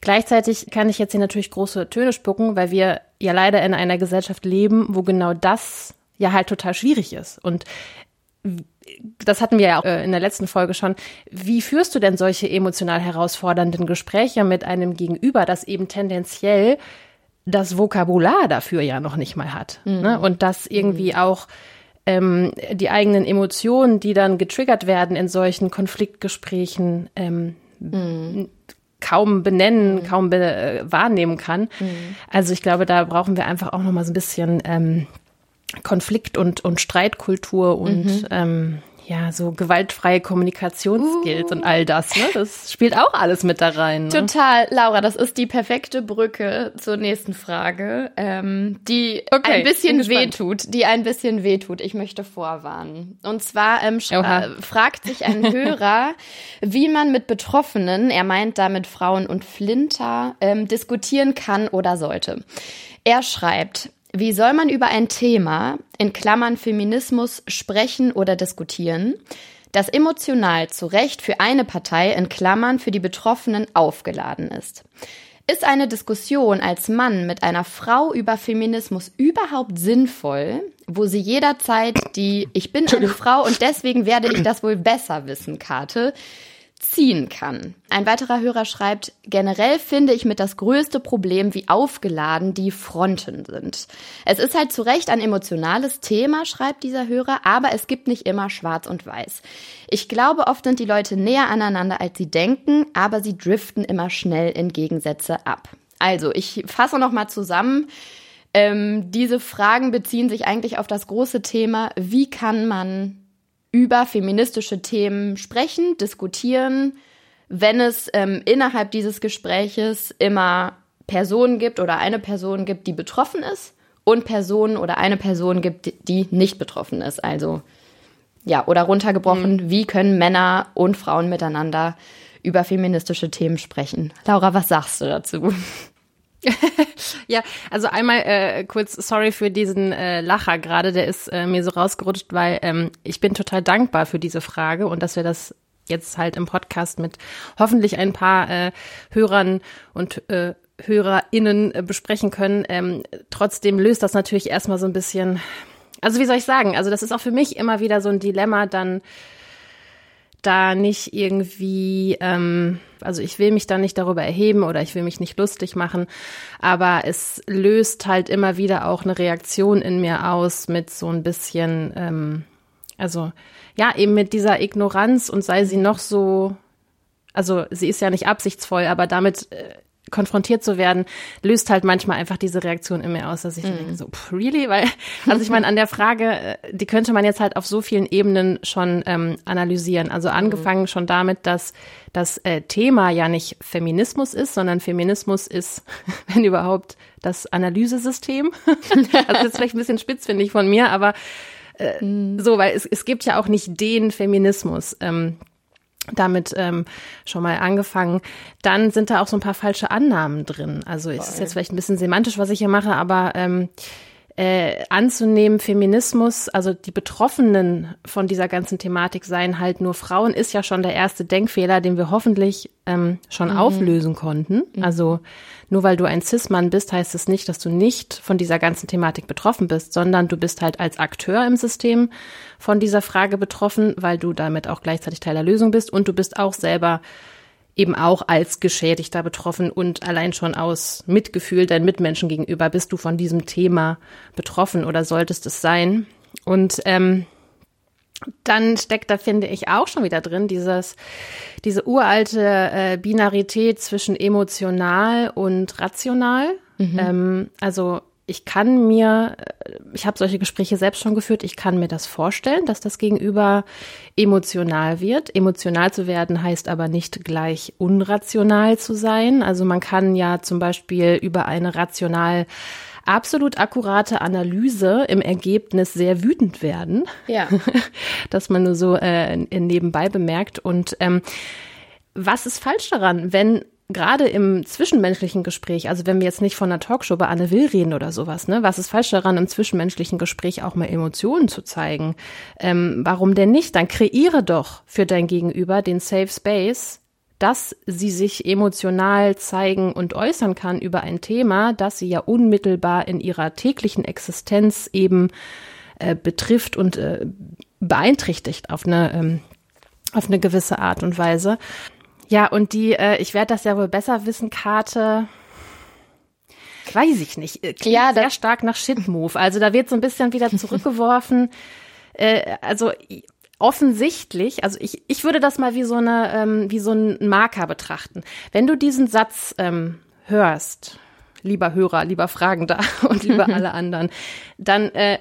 Gleichzeitig kann ich jetzt hier natürlich große Töne spucken, weil wir ja leider in einer Gesellschaft leben, wo genau das ja halt total schwierig ist. Und das hatten wir ja auch äh, in der letzten Folge schon. Wie führst du denn solche emotional herausfordernden Gespräche mit einem Gegenüber, das eben tendenziell das Vokabular dafür ja noch nicht mal hat. Mhm. Ne? Und das irgendwie mhm. auch ähm, die eigenen Emotionen, die dann getriggert werden in solchen Konfliktgesprächen, ähm, mhm. kaum benennen, mhm. kaum be äh, wahrnehmen kann. Mhm. Also ich glaube, da brauchen wir einfach auch noch mal so ein bisschen ähm, Konflikt und, und Streitkultur und ähm, ja, so gewaltfreie Kommunikationsskills uh. und all das, ne? Das spielt auch alles mit da rein. Ne? Total, Laura, das ist die perfekte Brücke zur nächsten Frage, ähm, die okay, ein bisschen wehtut, die ein bisschen wehtut. Ich möchte vorwarnen. Und zwar ähm, äh, fragt sich ein [LAUGHS] Hörer, wie man mit Betroffenen, er meint damit Frauen und Flinter, ähm, diskutieren kann oder sollte. Er schreibt, wie soll man über ein Thema, in Klammern Feminismus, sprechen oder diskutieren, das emotional zu Recht für eine Partei, in Klammern für die Betroffenen, aufgeladen ist? Ist eine Diskussion als Mann mit einer Frau über Feminismus überhaupt sinnvoll, wo sie jederzeit die Ich bin eine Frau und deswegen werde ich das wohl besser wissen Karte ziehen kann. Ein weiterer Hörer schreibt, generell finde ich mit das größte Problem, wie aufgeladen die Fronten sind. Es ist halt zu Recht ein emotionales Thema, schreibt dieser Hörer, aber es gibt nicht immer schwarz und weiß. Ich glaube, oft sind die Leute näher aneinander, als sie denken, aber sie driften immer schnell in Gegensätze ab. Also, ich fasse nochmal zusammen. Ähm, diese Fragen beziehen sich eigentlich auf das große Thema, wie kann man über feministische Themen sprechen, diskutieren, wenn es ähm, innerhalb dieses Gespräches immer Personen gibt oder eine Person gibt, die betroffen ist und Personen oder eine Person gibt, die nicht betroffen ist. Also ja, oder runtergebrochen, mhm. wie können Männer und Frauen miteinander über feministische Themen sprechen? Laura, was sagst du dazu? [LAUGHS] ja, also einmal äh, kurz sorry für diesen äh, Lacher gerade, der ist äh, mir so rausgerutscht, weil ähm, ich bin total dankbar für diese Frage und dass wir das jetzt halt im Podcast mit hoffentlich ein paar äh, Hörern und äh, HörerInnen äh, besprechen können. Ähm, trotzdem löst das natürlich erstmal so ein bisschen, also wie soll ich sagen, also das ist auch für mich immer wieder so ein Dilemma, dann da nicht irgendwie, ähm, also ich will mich da nicht darüber erheben oder ich will mich nicht lustig machen, aber es löst halt immer wieder auch eine Reaktion in mir aus mit so ein bisschen, ähm, also ja, eben mit dieser Ignoranz und sei sie noch so, also sie ist ja nicht absichtsvoll, aber damit äh, konfrontiert zu werden, löst halt manchmal einfach diese Reaktion in mir aus, dass ich mm. denke, so, pff, really? Weil, [LAUGHS] also ich meine, an der Frage, äh, die könnte man jetzt halt auf so vielen Ebenen schon ähm, analysieren. Also angefangen mm. schon damit, dass das äh, Thema ja nicht Feminismus ist, sondern Feminismus ist, [LAUGHS] wenn überhaupt, das Analysesystem. [LAUGHS] also ist vielleicht ein bisschen spitz, finde ich, von mir, aber äh, mm. so, weil es, es gibt ja auch nicht den Feminismus. Ähm, damit ähm, schon mal angefangen. Dann sind da auch so ein paar falsche Annahmen drin. Also es ist jetzt vielleicht ein bisschen semantisch, was ich hier mache, aber ähm, äh, anzunehmen, Feminismus, also die Betroffenen von dieser ganzen Thematik seien halt nur Frauen, ist ja schon der erste Denkfehler, den wir hoffentlich ähm, schon mhm. auflösen konnten. Mhm. Also nur weil du ein Cis-Mann bist, heißt es nicht, dass du nicht von dieser ganzen Thematik betroffen bist, sondern du bist halt als Akteur im System von dieser Frage betroffen, weil du damit auch gleichzeitig Teil der Lösung bist und du bist auch selber eben auch als Geschädigter betroffen und allein schon aus Mitgefühl deinen Mitmenschen gegenüber bist du von diesem Thema betroffen oder solltest es sein. Und ähm, dann steckt da, finde ich, auch schon wieder drin, dieses, diese uralte äh, Binarität zwischen emotional und rational. Mhm. Ähm, also ich kann mir, ich habe solche Gespräche selbst schon geführt, ich kann mir das vorstellen, dass das Gegenüber emotional wird. Emotional zu werden heißt aber nicht gleich unrational zu sein. Also man kann ja zum Beispiel über eine rational absolut akkurate Analyse im Ergebnis sehr wütend werden. Ja. [LAUGHS] dass man nur so äh, nebenbei bemerkt. Und ähm, was ist falsch daran, wenn gerade im zwischenmenschlichen Gespräch, also wenn wir jetzt nicht von einer Talkshow bei Anne Will reden oder sowas, ne, was ist falsch daran, im zwischenmenschlichen Gespräch auch mal Emotionen zu zeigen? Ähm, warum denn nicht? Dann kreiere doch für dein Gegenüber den Safe Space, dass sie sich emotional zeigen und äußern kann über ein Thema, das sie ja unmittelbar in ihrer täglichen Existenz eben äh, betrifft und äh, beeinträchtigt auf eine, ähm, auf eine gewisse Art und Weise. Ja, und die, äh, ich werde das ja wohl besser wissen, Karte. Weiß ich nicht. Klingt ja, sehr stark nach Shit-Move. Also da wird so ein bisschen wieder zurückgeworfen. [LAUGHS] äh, also offensichtlich, also ich, ich würde das mal wie so eine, ähm, wie so ein Marker betrachten. Wenn du diesen Satz ähm, hörst, lieber Hörer, lieber Fragender [LAUGHS] und lieber [LAUGHS] alle anderen, dann äh,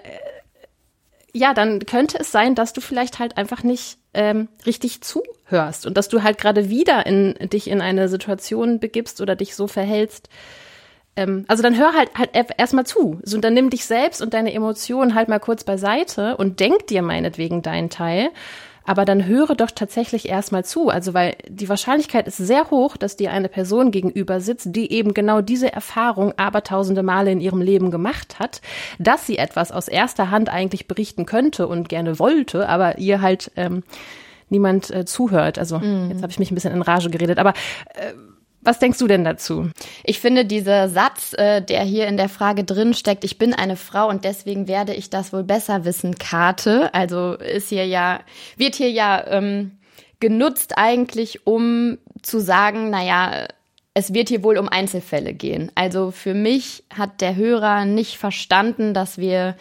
ja, dann könnte es sein, dass du vielleicht halt einfach nicht ähm, richtig zuhörst und dass du halt gerade wieder in dich in eine Situation begibst oder dich so verhältst. Ähm, also dann hör halt halt erstmal zu. So, und dann nimm dich selbst und deine Emotionen halt mal kurz beiseite und denk dir meinetwegen deinen Teil aber dann höre doch tatsächlich erstmal zu. Also, weil die Wahrscheinlichkeit ist sehr hoch, dass dir eine Person gegenüber sitzt, die eben genau diese Erfahrung aber tausende Male in ihrem Leben gemacht hat, dass sie etwas aus erster Hand eigentlich berichten könnte und gerne wollte, aber ihr halt ähm, niemand äh, zuhört. Also, mhm. jetzt habe ich mich ein bisschen in Rage geredet, aber äh, was denkst du denn dazu? Ich finde dieser Satz, äh, der hier in der Frage drin steckt, ich bin eine Frau und deswegen werde ich das wohl besser wissen, Karte, also ist hier ja, wird hier ja ähm, genutzt eigentlich, um zu sagen, naja, es wird hier wohl um Einzelfälle gehen. Also für mich hat der Hörer nicht verstanden, dass wir,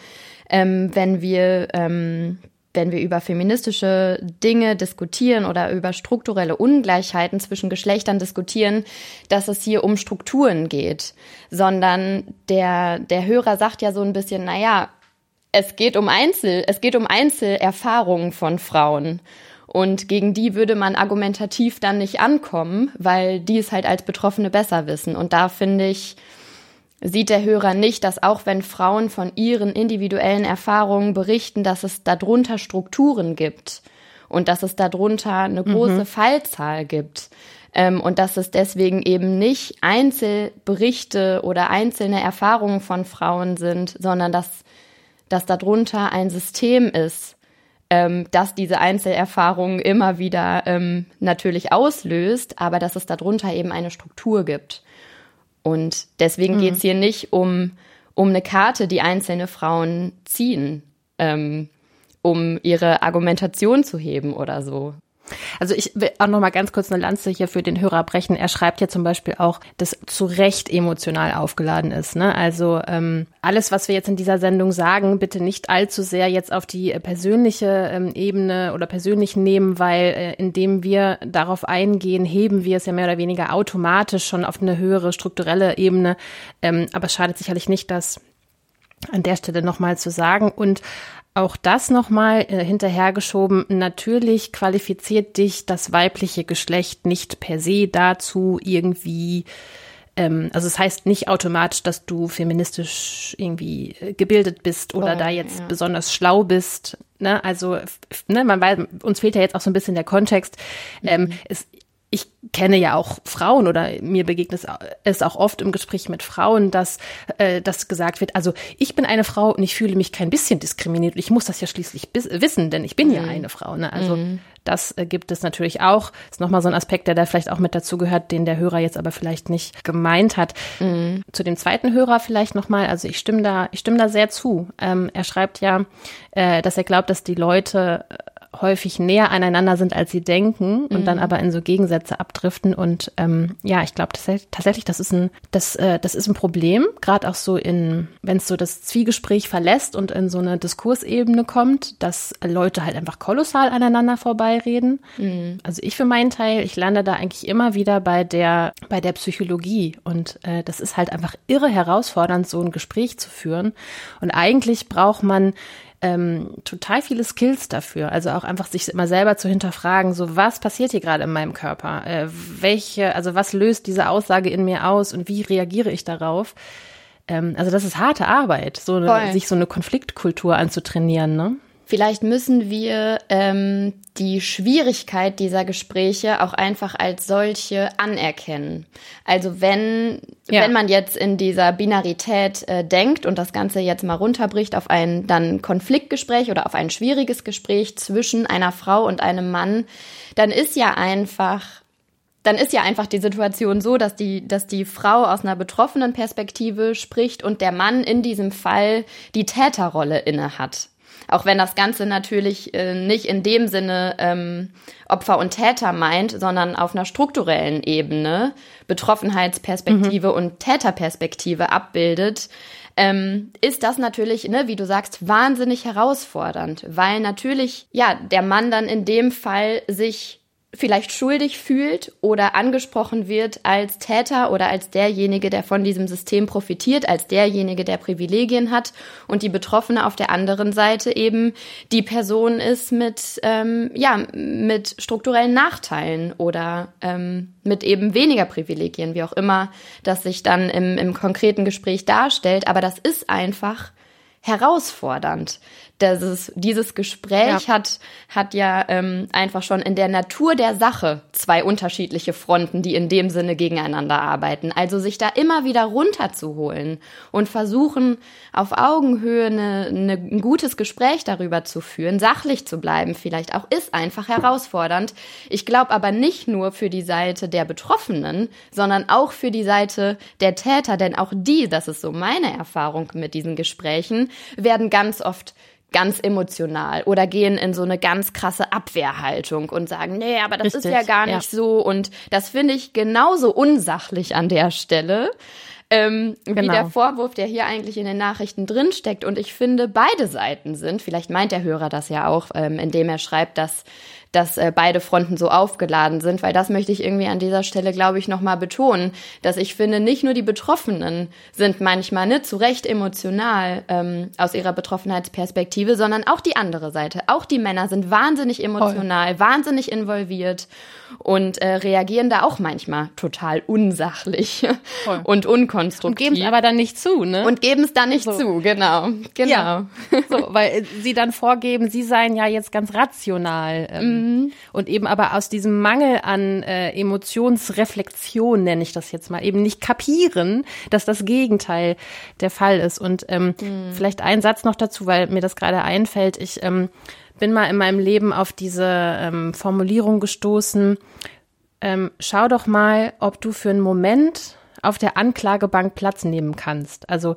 ähm, wenn wir ähm, wenn wir über feministische Dinge diskutieren oder über strukturelle Ungleichheiten zwischen Geschlechtern diskutieren, dass es hier um Strukturen geht, sondern der, der Hörer sagt ja so ein bisschen, na ja, es geht um Einzel, es geht um Einzelerfahrungen von Frauen. Und gegen die würde man argumentativ dann nicht ankommen, weil die es halt als Betroffene besser wissen. Und da finde ich, sieht der Hörer nicht, dass auch wenn Frauen von ihren individuellen Erfahrungen berichten, dass es darunter Strukturen gibt und dass es darunter eine große mhm. Fallzahl gibt. Ähm, und dass es deswegen eben nicht Einzelberichte oder einzelne Erfahrungen von Frauen sind, sondern dass, dass darunter ein System ist, ähm, dass diese Einzelerfahrungen immer wieder ähm, natürlich auslöst, aber dass es darunter eben eine Struktur gibt. Und deswegen mhm. geht es hier nicht um, um eine Karte, die einzelne Frauen ziehen, ähm, um ihre Argumentation zu heben oder so. Also ich will auch noch mal ganz kurz eine Lanze hier für den Hörer brechen. Er schreibt ja zum Beispiel auch, dass zu Recht emotional aufgeladen ist. Ne? Also ähm, alles, was wir jetzt in dieser Sendung sagen, bitte nicht allzu sehr jetzt auf die persönliche ähm, Ebene oder persönlich nehmen, weil äh, indem wir darauf eingehen, heben wir es ja mehr oder weniger automatisch schon auf eine höhere strukturelle Ebene. Ähm, aber es schadet sicherlich nicht, das an der Stelle nochmal zu sagen. Und auch das nochmal äh, hinterhergeschoben. Natürlich qualifiziert dich das weibliche Geschlecht nicht per se dazu, irgendwie, ähm, also es das heißt nicht automatisch, dass du feministisch irgendwie äh, gebildet bist oder oh, da jetzt ja. besonders schlau bist. Ne? Also, ne, man weiß, uns fehlt ja jetzt auch so ein bisschen der Kontext. Ähm, mhm. es, ich kenne ja auch Frauen oder mir begegnet es auch oft im Gespräch mit Frauen, dass äh, das gesagt wird, also ich bin eine Frau und ich fühle mich kein bisschen diskriminiert. Ich muss das ja schließlich wissen, denn ich bin mhm. ja eine Frau. Ne? Also mhm. das äh, gibt es natürlich auch. Ist nochmal so ein Aspekt, der da vielleicht auch mit dazu gehört, den der Hörer jetzt aber vielleicht nicht gemeint hat. Mhm. Zu dem zweiten Hörer vielleicht nochmal, also ich stimme da, ich stimme da sehr zu. Ähm, er schreibt ja, äh, dass er glaubt, dass die Leute häufig näher aneinander sind, als sie denken und mhm. dann aber in so Gegensätze abdriften. Und ähm, ja, ich glaube tatsächlich, das ist ein, das, äh, das ist ein Problem, gerade auch so in, wenn es so das Zwiegespräch verlässt und in so eine Diskursebene kommt, dass Leute halt einfach kolossal aneinander vorbeireden. Mhm. Also ich für meinen Teil, ich lande da eigentlich immer wieder bei der, bei der Psychologie und äh, das ist halt einfach irre herausfordernd, so ein Gespräch zu führen. Und eigentlich braucht man ähm, total viele Skills dafür. Also auch einfach sich immer selber zu hinterfragen, so was passiert hier gerade in meinem Körper? Äh, welche, also was löst diese Aussage in mir aus und wie reagiere ich darauf? Ähm, also das ist harte Arbeit, so eine, sich so eine Konfliktkultur anzutrainieren, ne? Vielleicht müssen wir ähm, die Schwierigkeit dieser Gespräche auch einfach als solche anerkennen. Also wenn, ja. wenn man jetzt in dieser Binarität äh, denkt und das Ganze jetzt mal runterbricht auf ein dann Konfliktgespräch oder auf ein schwieriges Gespräch zwischen einer Frau und einem Mann, dann ist ja einfach dann ist ja einfach die Situation so, dass die, dass die Frau aus einer betroffenen Perspektive spricht und der Mann in diesem Fall die Täterrolle inne hat. Auch wenn das Ganze natürlich äh, nicht in dem Sinne ähm, Opfer und Täter meint, sondern auf einer strukturellen Ebene Betroffenheitsperspektive mhm. und Täterperspektive abbildet, ähm, ist das natürlich, ne, wie du sagst, wahnsinnig herausfordernd, weil natürlich, ja, der Mann dann in dem Fall sich vielleicht schuldig fühlt oder angesprochen wird als Täter oder als derjenige, der von diesem System profitiert, als derjenige, der Privilegien hat und die Betroffene auf der anderen Seite eben die Person ist mit ähm, ja mit strukturellen Nachteilen oder ähm, mit eben weniger Privilegien, wie auch immer das sich dann im, im konkreten Gespräch darstellt. Aber das ist einfach herausfordernd. Ist, dieses Gespräch ja. hat, hat ja ähm, einfach schon in der Natur der Sache zwei unterschiedliche Fronten, die in dem Sinne gegeneinander arbeiten. Also sich da immer wieder runterzuholen und versuchen, auf Augenhöhe eine, eine, ein gutes Gespräch darüber zu führen, sachlich zu bleiben vielleicht auch, ist einfach herausfordernd. Ich glaube aber nicht nur für die Seite der Betroffenen, sondern auch für die Seite der Täter, denn auch die, das ist so meine Erfahrung mit diesen Gesprächen, werden ganz oft ganz emotional oder gehen in so eine ganz krasse Abwehrhaltung und sagen, nee, aber das Richtig, ist ja gar nicht ja. so. Und das finde ich genauso unsachlich an der Stelle. Ähm, Wie Genau. der Vorwurf, der hier eigentlich in den Nachrichten drinsteckt. Und ich finde, beide Seiten sind, vielleicht meint der Hörer das ja auch, ähm, indem er schreibt, dass dass äh, beide Fronten so aufgeladen sind, weil das möchte ich irgendwie an dieser Stelle, glaube ich, nochmal betonen, dass ich finde, nicht nur die Betroffenen sind manchmal ne, zu Recht emotional ähm, aus ihrer Betroffenheitsperspektive, sondern auch die andere Seite. Auch die Männer sind wahnsinnig emotional, wahnsinnig involviert und äh, reagieren da auch manchmal total unsachlich und unkonstruktiv. Und geben es aber dann nicht zu, ne? und geben es dann nicht So. zu, genau. Genau. Ja, so, weil äh, sie dann vorgeben, sie seien ja jetzt ganz rational ähm, und eben aber aus diesem Mangel an äh, Emotionsreflexion, nenne ich das jetzt mal, eben nicht kapieren, dass das Gegenteil der Fall ist. Und ähm, vielleicht ein Satz noch dazu, weil mir das gerade einfällt. Ich ähm, bin mal in meinem Leben auf diese ähm, Formulierung gestoßen. Ähm, schau doch mal, ob du für einen Moment auf der Anklagebank Platz nehmen kannst. Also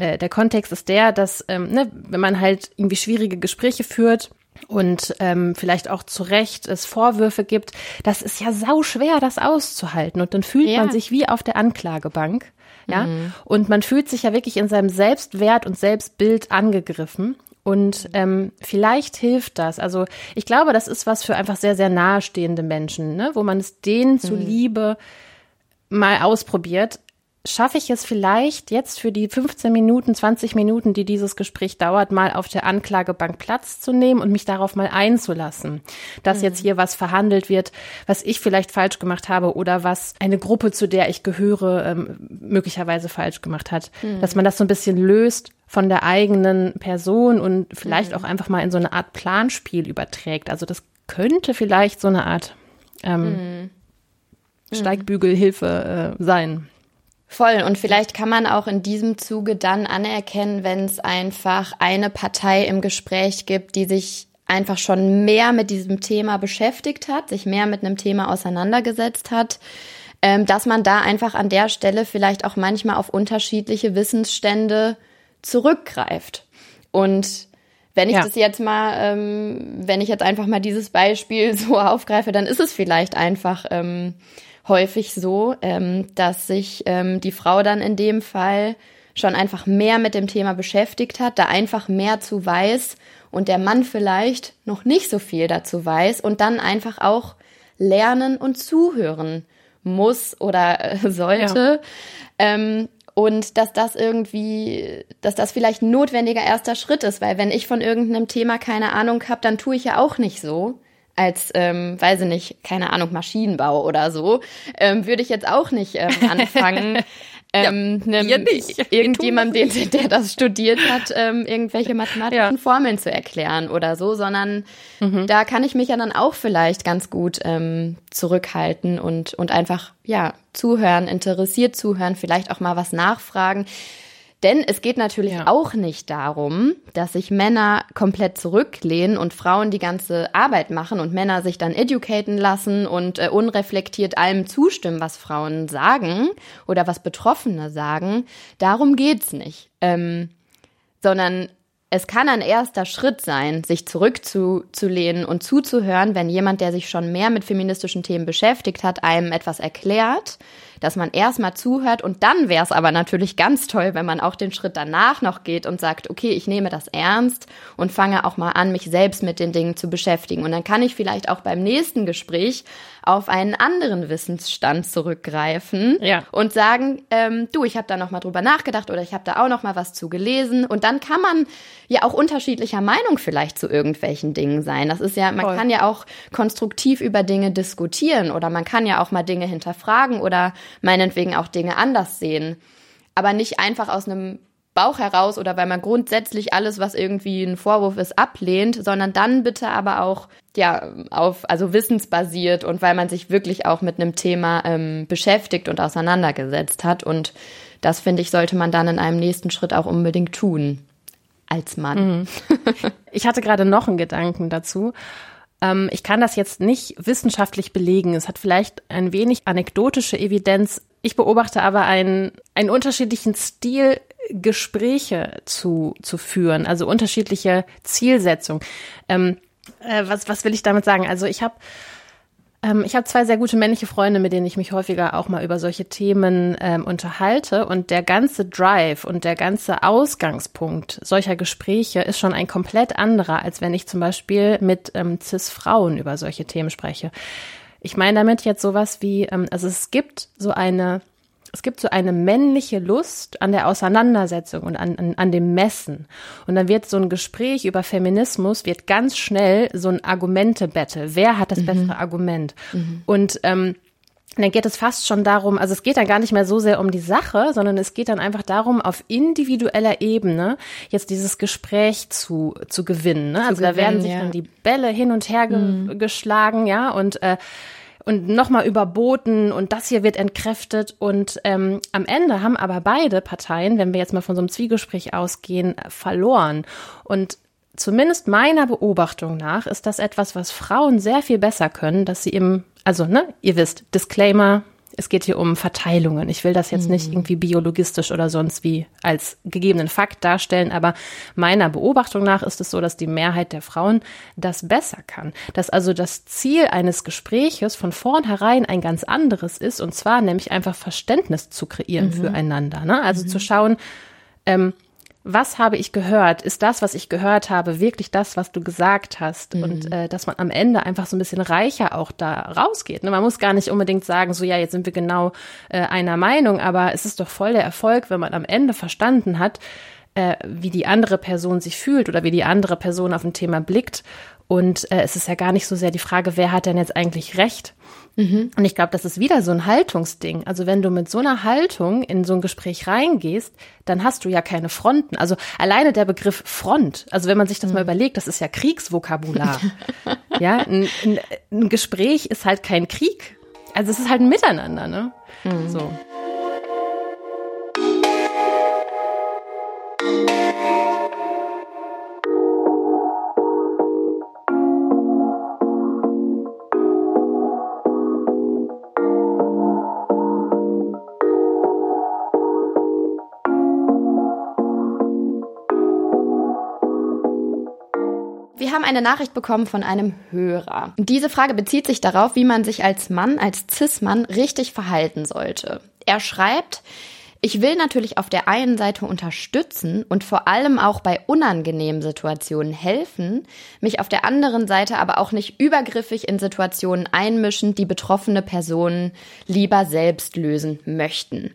äh, der Kontext ist der, dass ähm, ne, wenn man halt irgendwie schwierige Gespräche führt und ähm, vielleicht auch zu Recht es Vorwürfe gibt, das ist ja sau schwer, das auszuhalten. Und dann fühlt Ja. man sich wie auf der Anklagebank. Ja, und man fühlt sich ja wirklich in seinem Selbstwert und Selbstbild angegriffen. Und ähm, vielleicht hilft das. Also ich glaube, das ist was für einfach sehr, sehr nahestehende Menschen, ne? wo man es denen zuliebe mal ausprobiert. Schaffe ich es vielleicht jetzt für die 15 Minuten, 20 Minuten, die dieses Gespräch dauert, mal auf der Anklagebank Platz zu nehmen und mich darauf mal einzulassen, dass jetzt hier was verhandelt wird, was ich vielleicht falsch gemacht habe oder was eine Gruppe, zu der ich gehöre, ähm, möglicherweise falsch gemacht hat. Dass man das so ein bisschen löst von der eigenen Person und vielleicht auch einfach mal in so eine Art Planspiel überträgt. Also das könnte vielleicht so eine Art ähm, Steigbügelhilfe äh, sein. Voll. Und vielleicht kann man auch in diesem Zuge dann anerkennen, wenn es einfach eine Partei im Gespräch gibt, die sich einfach schon mehr mit diesem Thema beschäftigt hat, sich mehr mit einem Thema auseinandergesetzt hat, ähm, dass man da einfach an der Stelle vielleicht auch manchmal auf unterschiedliche Wissensstände zurückgreift. Und wenn ich Ja. das jetzt mal, ähm, wenn ich jetzt einfach mal dieses Beispiel [LAUGHS] so aufgreife, dann ist es vielleicht einfach ähm, häufig so, ähm, dass sich ähm, die Frau dann in dem Fall schon einfach mehr mit dem Thema beschäftigt hat, da einfach mehr zu weiß und der Mann vielleicht noch nicht so viel dazu weiß und dann einfach auch lernen und zuhören muss oder äh, sollte. Ähm, und dass das irgendwie, dass das vielleicht ein notwendiger erster Schritt ist, weil wenn ich von irgendeinem Thema keine Ahnung habe, dann tue ich ja auch nicht so, als, ähm, weiß ich nicht, keine Ahnung, Maschinenbau oder so, ähm, würde ich jetzt auch nicht ähm, [LAUGHS] anfangen, ähm, einem, wir nicht. Wir irgendjemandem, den, der das studiert hat, ähm, irgendwelche [LAUGHS] mathematischen Ja. Formeln zu erklären oder so, sondern da kann ich mich ja dann auch vielleicht ganz gut ähm, zurückhalten und, und einfach, ja, zuhören, interessiert zuhören, vielleicht auch mal was nachfragen. Denn es geht natürlich Ja. auch nicht darum, dass sich Männer komplett zurücklehnen und Frauen die ganze Arbeit machen und Männer sich dann educaten lassen und äh, unreflektiert allem zustimmen, was Frauen sagen oder was Betroffene sagen. Darum geht's nicht. Ähm, sondern es kann ein erster Schritt sein, sich zurückzulehnen und zuzuhören, wenn jemand, der sich schon mehr mit feministischen Themen beschäftigt hat, einem etwas erklärt, dass man erstmal zuhört und dann wäre es aber natürlich ganz toll, wenn man auch den Schritt danach noch geht und sagt, okay, ich nehme das ernst und fange auch mal an, mich selbst mit den Dingen zu beschäftigen. Und dann kann ich vielleicht auch beim nächsten Gespräch auf einen anderen Wissensstand zurückgreifen Ja. und sagen, ähm, du, ich habe da noch mal drüber nachgedacht oder ich habe da auch noch mal was zu gelesen und dann kann man ja auch unterschiedlicher Meinung vielleicht zu irgendwelchen Dingen sein. Das ist ja, man Voll. kann ja auch konstruktiv über Dinge diskutieren oder man kann ja auch mal Dinge hinterfragen oder meinetwegen auch Dinge anders sehen, aber nicht einfach aus einem Bauch heraus oder weil man grundsätzlich alles, was irgendwie ein Vorwurf ist, ablehnt, sondern dann bitte aber auch ja auf also wissensbasiert und weil man sich wirklich auch mit einem Thema ähm, beschäftigt und auseinandergesetzt hat und das finde ich sollte man dann in einem nächsten Schritt auch unbedingt tun als Mann. [LAUGHS] Ich hatte gerade noch einen Gedanken dazu. Ähm, ich kann das jetzt nicht wissenschaftlich belegen. Es hat vielleicht ein wenig anekdotische Evidenz. Ich beobachte aber einen, einen unterschiedlichen Stil Gespräche zu, zu führen, also unterschiedliche Zielsetzungen. Ähm, äh, was, was will ich damit sagen? Also ich habe ähm, ich habe zwei sehr gute männliche Freunde, mit denen ich mich häufiger auch mal über solche Themen ähm, unterhalte. Und der ganze Drive und der ganze Ausgangspunkt solcher Gespräche ist schon ein komplett anderer, als wenn ich zum Beispiel mit ähm, CIS-Frauen über solche Themen spreche. Ich meine damit jetzt sowas wie, ähm, also es gibt so eine es gibt so eine männliche Lust an der Auseinandersetzung und an, an, an dem Messen. Und dann wird so ein Gespräch über Feminismus, wird ganz schnell so ein Argumente-Battle. Wer hat das mhm. bessere Argument? Mhm. Und ähm, dann geht es fast schon darum, also es geht dann gar nicht mehr so sehr um die Sache, sondern es geht dann einfach darum, auf individueller Ebene jetzt dieses Gespräch zu, zu gewinnen. Ne? Zu also gewinnen, da werden sich ja. dann die Bälle hin und her ge mhm. geschlagen, ja, und äh, und nochmal überboten und das hier wird entkräftet. Und ähm, am Ende haben aber beide Parteien, wenn wir jetzt mal von so einem Zwiegespräch ausgehen, verloren. Und zumindest meiner Beobachtung nach ist das etwas, was Frauen sehr viel besser können, dass sie im, also, ne, ihr wisst, Disclaimer, es geht hier um Verteilungen. Ich will das jetzt nicht mhm. irgendwie biologistisch oder sonst wie als gegebenen Fakt darstellen, aber meiner Beobachtung nach ist es so, dass die Mehrheit der Frauen das besser kann. Dass also das Ziel eines Gespräches von vornherein ein ganz anderes ist, und zwar nämlich einfach Verständnis zu kreieren mhm. füreinander. Ne? Also mhm. zu schauen, ähm, was habe ich gehört? Ist das, was ich gehört habe, wirklich das, was du gesagt hast? Mhm. Und äh, dass man am Ende einfach so ein bisschen reicher auch da rausgeht. Ne? Man muss gar nicht unbedingt sagen, so ja, jetzt sind wir genau äh, einer Meinung, aber es ist doch voll der Erfolg, wenn man am Ende verstanden hat, äh, wie die andere Person sich fühlt oder wie die andere Person auf ein Thema blickt. Und äh, es ist ja gar nicht so sehr die Frage, wer hat denn jetzt eigentlich recht? Mhm. Und ich glaube, das ist wieder so ein Haltungsding. Also wenn du mit so einer Haltung in so ein Gespräch reingehst, dann hast du ja keine Fronten. Also alleine der Begriff Front, also wenn man sich das mhm. mal überlegt, das ist ja Kriegsvokabular. [LAUGHS] ja, ein, ein, ein, Gespräch ist halt kein Krieg. Also es ist halt ein Miteinander, ne? Mhm. So. Wir haben eine Nachricht bekommen von einem Hörer. Diese Frage bezieht sich darauf, wie man sich als Mann, als Cis-Mann richtig verhalten sollte. Er schreibt, ich will natürlich auf der einen Seite unterstützen und vor allem auch bei unangenehmen Situationen helfen, mich auf der anderen Seite aber auch nicht übergriffig in Situationen einmischen, die betroffene Personen lieber selbst lösen möchten.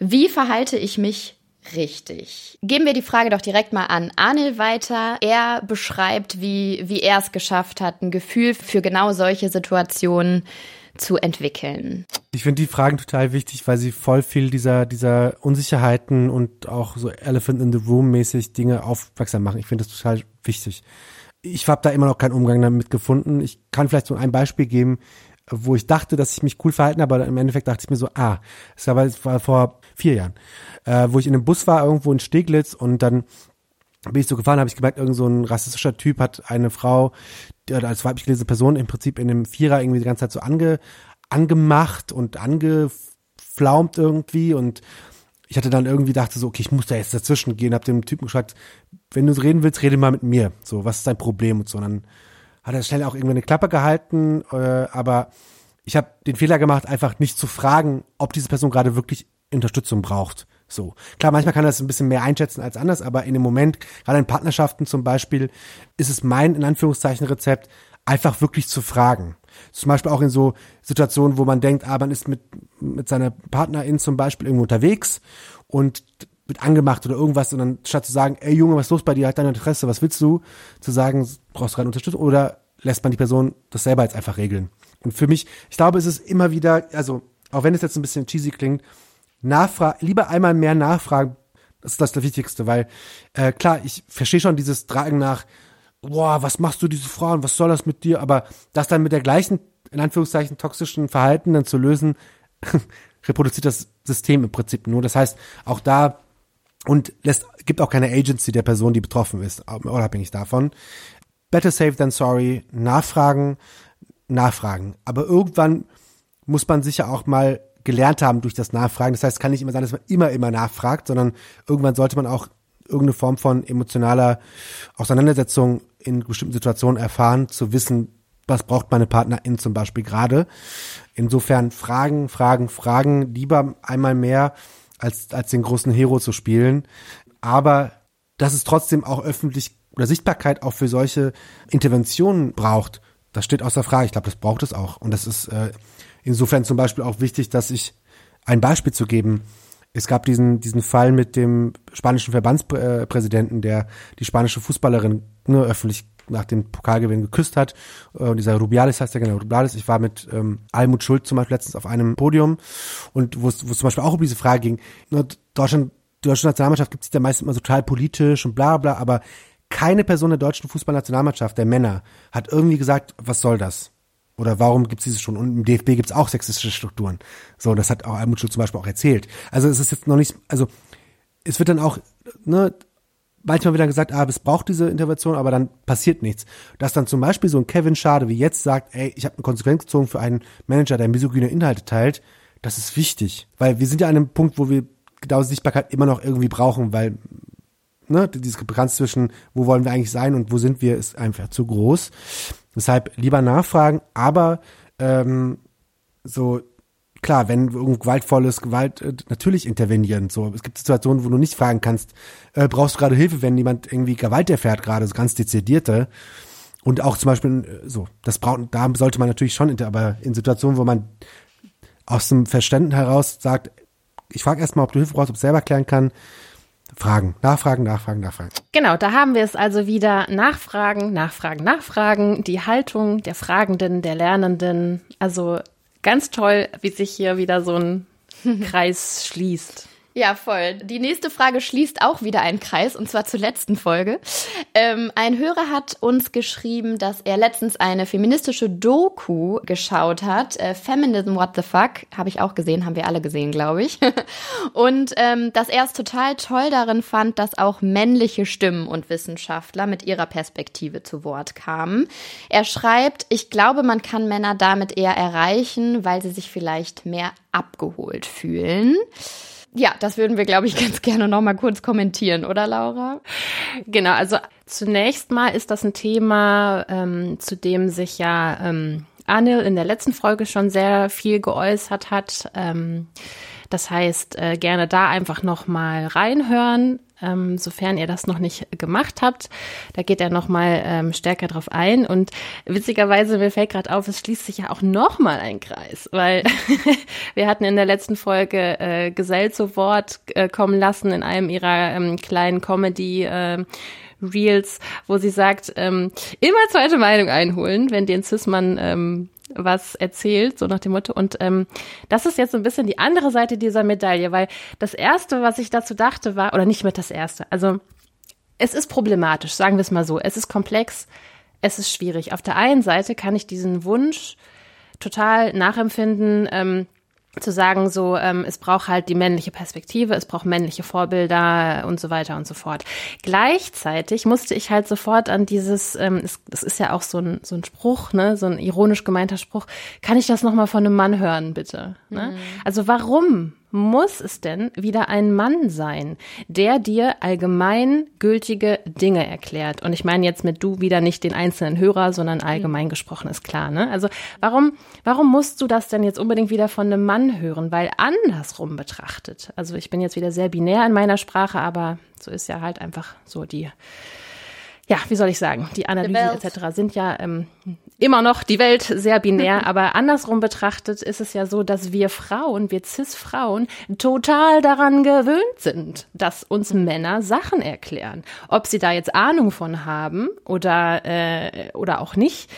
Wie verhalte ich mich Richtig. Geben wir die Frage doch direkt mal an Anil weiter. Er beschreibt, wie, wie er es geschafft hat, ein Gefühl für genau solche Situationen zu entwickeln. Ich finde die Fragen total wichtig, weil sie voll viel dieser, dieser Unsicherheiten und auch so Elephant in the Room mäßig Dinge aufmerksam machen. Ich finde das total wichtig. Ich habe da immer noch keinen Umgang damit gefunden. Ich kann vielleicht so ein Beispiel geben, wo ich dachte, dass ich mich cool verhalten habe, aber im Endeffekt dachte ich mir so, ah, das war vor vier Jahren, äh, wo ich in einem Bus war, irgendwo in Steglitz und dann bin ich so gefahren, habe ich gemerkt, irgend so ein rassistischer Typ hat eine Frau, die, als weiblich gelesene Person im Prinzip in einem Vierer irgendwie die ganze Zeit so ange, angemacht und angeflaumt irgendwie und ich hatte dann irgendwie dachte so, okay, ich muss da jetzt dazwischen gehen, hab dem Typen gesagt, wenn du reden willst, rede mal mit mir. So, was ist dein Problem und so. Und dann hat er schnell auch irgendwie eine Klappe gehalten, äh, aber ich habe den Fehler gemacht, einfach nicht zu fragen, ob diese Person gerade wirklich Unterstützung braucht. So. Klar, manchmal kann er das ein bisschen mehr einschätzen als anders, aber in dem Moment, gerade in Partnerschaften zum Beispiel, ist es mein, in Anführungszeichen, Rezept, einfach wirklich zu fragen. Zum Beispiel auch in so Situationen, wo man denkt, ah, man ist mit, mit seiner Partnerin zum Beispiel irgendwo unterwegs und wird angemacht oder irgendwas und dann statt zu sagen, ey Junge, was ist los bei dir, hat dein Interesse, was willst du, zu sagen, brauchst du gerade Unterstützung oder lässt man die Person das selber jetzt einfach regeln. Und für mich, ich glaube, es ist immer wieder, also auch wenn es jetzt ein bisschen cheesy klingt, nachfragen, lieber einmal mehr nachfragen, das ist das, das Wichtigste, weil äh, klar, ich verstehe schon dieses Tragen nach, boah, was machst du diese Frauen, was soll das mit dir, aber das dann mit der gleichen, in Anführungszeichen, toxischen Verhalten dann zu lösen, [LAUGHS] reproduziert das System im Prinzip nur. Das heißt, auch da und lässt, gibt auch keine Agency der Person, die betroffen ist, unabhängig davon. Better safe than sorry, nachfragen, nachfragen. Aber irgendwann muss man sich ja auch mal gelernt haben durch das Nachfragen. Das heißt, kann nicht immer sein, dass man immer, immer nachfragt, sondern irgendwann sollte man auch irgendeine Form von emotionaler Auseinandersetzung in bestimmten Situationen erfahren, zu wissen, was braucht meine Partnerin zum Beispiel gerade. Insofern Fragen, Fragen, Fragen, lieber einmal mehr als, als den großen Hero zu spielen. Aber dass es trotzdem auch öffentlich oder Sichtbarkeit auch für solche Interventionen braucht, das steht außer Frage. Ich glaube, das braucht es auch. Und das ist äh, insofern zum Beispiel auch wichtig, dass ich ein Beispiel zu geben. Es gab diesen, diesen Fall mit dem spanischen Verbandspräsidenten, der die spanische Fußballerin nur öffentlich nach dem Pokalgewinn geküsst hat. Und dieser Rubiales heißt der genau, Rubiales. Ich war mit ähm, Almut Schuld zum Beispiel letztens auf einem Podium und wo es, zum Beispiel auch um diese Frage ging, Deutschland, die deutsche Nationalmannschaft gibt sich ja meistens immer so total politisch und bla bla, aber keine Person der deutschen Fußballnationalmannschaft, der Männer, hat irgendwie gesagt, was soll das? Oder warum gibt es diese schon? Und im DFB gibt es auch sexistische Strukturen. So, das hat auch Almut Schuld zum Beispiel auch erzählt. Also es ist jetzt noch nicht, also es wird dann auch, ne, manchmal wird dann gesagt, ah, es braucht diese Intervention, aber dann passiert nichts. Dass dann zum Beispiel so ein Kevin Schade wie jetzt sagt, ey, ich habe eine Konsequenz gezogen für einen Manager, der misogyne Inhalte teilt, das ist wichtig. Weil wir sind ja an einem Punkt, wo wir genau Sichtbarkeit immer noch irgendwie brauchen, weil ne, diese Diskrepanz zwischen, wo wollen wir eigentlich sein und wo sind wir, ist einfach zu groß. Deshalb lieber nachfragen, aber ähm, so klar, wenn gewaltvolles Gewalt äh, natürlich intervenieren. So, es gibt Situationen, wo du nicht fragen kannst, äh, brauchst du gerade Hilfe, wenn jemand irgendwie Gewalt erfährt, gerade so ganz dezidierte. Und auch zum Beispiel äh, so, das braucht, da sollte man natürlich schon, aber in Situationen, wo man aus dem Verständnis heraus sagt, ich frage erstmal, ob du Hilfe brauchst, ob ich selber klären kann, Fragen, nachfragen, nachfragen, nachfragen. Genau, da haben wir es also wieder nachfragen, nachfragen, nachfragen, die Haltung der Fragenden, der Lernenden. Also ganz toll, wie sich hier wieder so ein [LAUGHS] Kreis schließt. Ja, voll. Die nächste Frage schließt auch wieder einen Kreis, und zwar zur letzten Folge. Ähm, ein Hörer hat uns geschrieben, dass er letztens eine feministische Doku geschaut hat. Äh, Feminism What the Fuck, habe ich auch gesehen, haben wir alle gesehen, glaube ich. [LAUGHS] und ähm, dass er es total toll darin fand, dass auch männliche Stimmen und Wissenschaftler mit ihrer Perspektive zu Wort kamen. Er schreibt, ich glaube, man kann Männer damit eher erreichen, weil sie sich vielleicht mehr abgeholt fühlen. Ja, das würden wir, glaube ich, [LAUGHS] ganz gerne noch mal kurz kommentieren, oder Laura? Genau, also zunächst mal ist das ein Thema, ähm, zu dem sich ja ähm, Anil in der letzten Folge schon sehr viel geäußert hat. Ähm, das heißt, äh, gerne da einfach noch mal reinhören ähm, sofern ihr das noch nicht gemacht habt. Da geht er noch mal ähm, stärker drauf ein. Und witzigerweise, mir fällt gerade auf, es schließt sich ja auch noch mal ein Kreis, weil [LAUGHS] wir hatten in der letzten Folge äh, Gesell zu Wort äh, kommen lassen in einem ihrer ähm, kleinen Comedy- äh, Reels, wo sie sagt, ähm, immer zweite Meinung einholen, wenn den Cis-Mann ähm, was erzählt, so nach dem Motto. Und ähm, das ist jetzt so ein bisschen die andere Seite dieser Medaille, weil das Erste, was ich dazu dachte, war, oder nicht mit das Erste, also es ist problematisch, sagen wir es mal so. Es ist komplex, es ist schwierig. Auf der einen Seite kann ich diesen Wunsch total nachempfinden, ähm, zu sagen, so, ähm, es braucht halt die männliche Perspektive, es braucht männliche Vorbilder und so weiter und so fort. Gleichzeitig musste ich halt sofort an dieses, ähm, es, das ist ja auch so ein, so ein Spruch, ne, so ein ironisch gemeinter Spruch, kann ich das nochmal von einem Mann hören, bitte? Ne? Mhm. Also warum muss es denn wieder ein Mann sein, der dir allgemein gültige Dinge erklärt? Und ich meine jetzt mit du wieder nicht den einzelnen Hörer, sondern allgemein mhm. gesprochen ist klar, ne? Also warum, warum musst du das denn jetzt unbedingt wieder von einem Mann hören? Weil andersrum betrachtet, also ich bin jetzt wieder sehr binär in meiner Sprache, aber so ist ja halt einfach so die, ja, wie soll ich sagen, die Analysen etc. sind ja ähm, immer noch die Welt sehr binär, [LAUGHS] aber andersrum betrachtet ist es ja so, dass wir Frauen, wir Cis-Frauen, total daran gewöhnt sind, dass uns Männer Sachen erklären. Ob sie da jetzt Ahnung von haben oder, äh, oder auch nicht,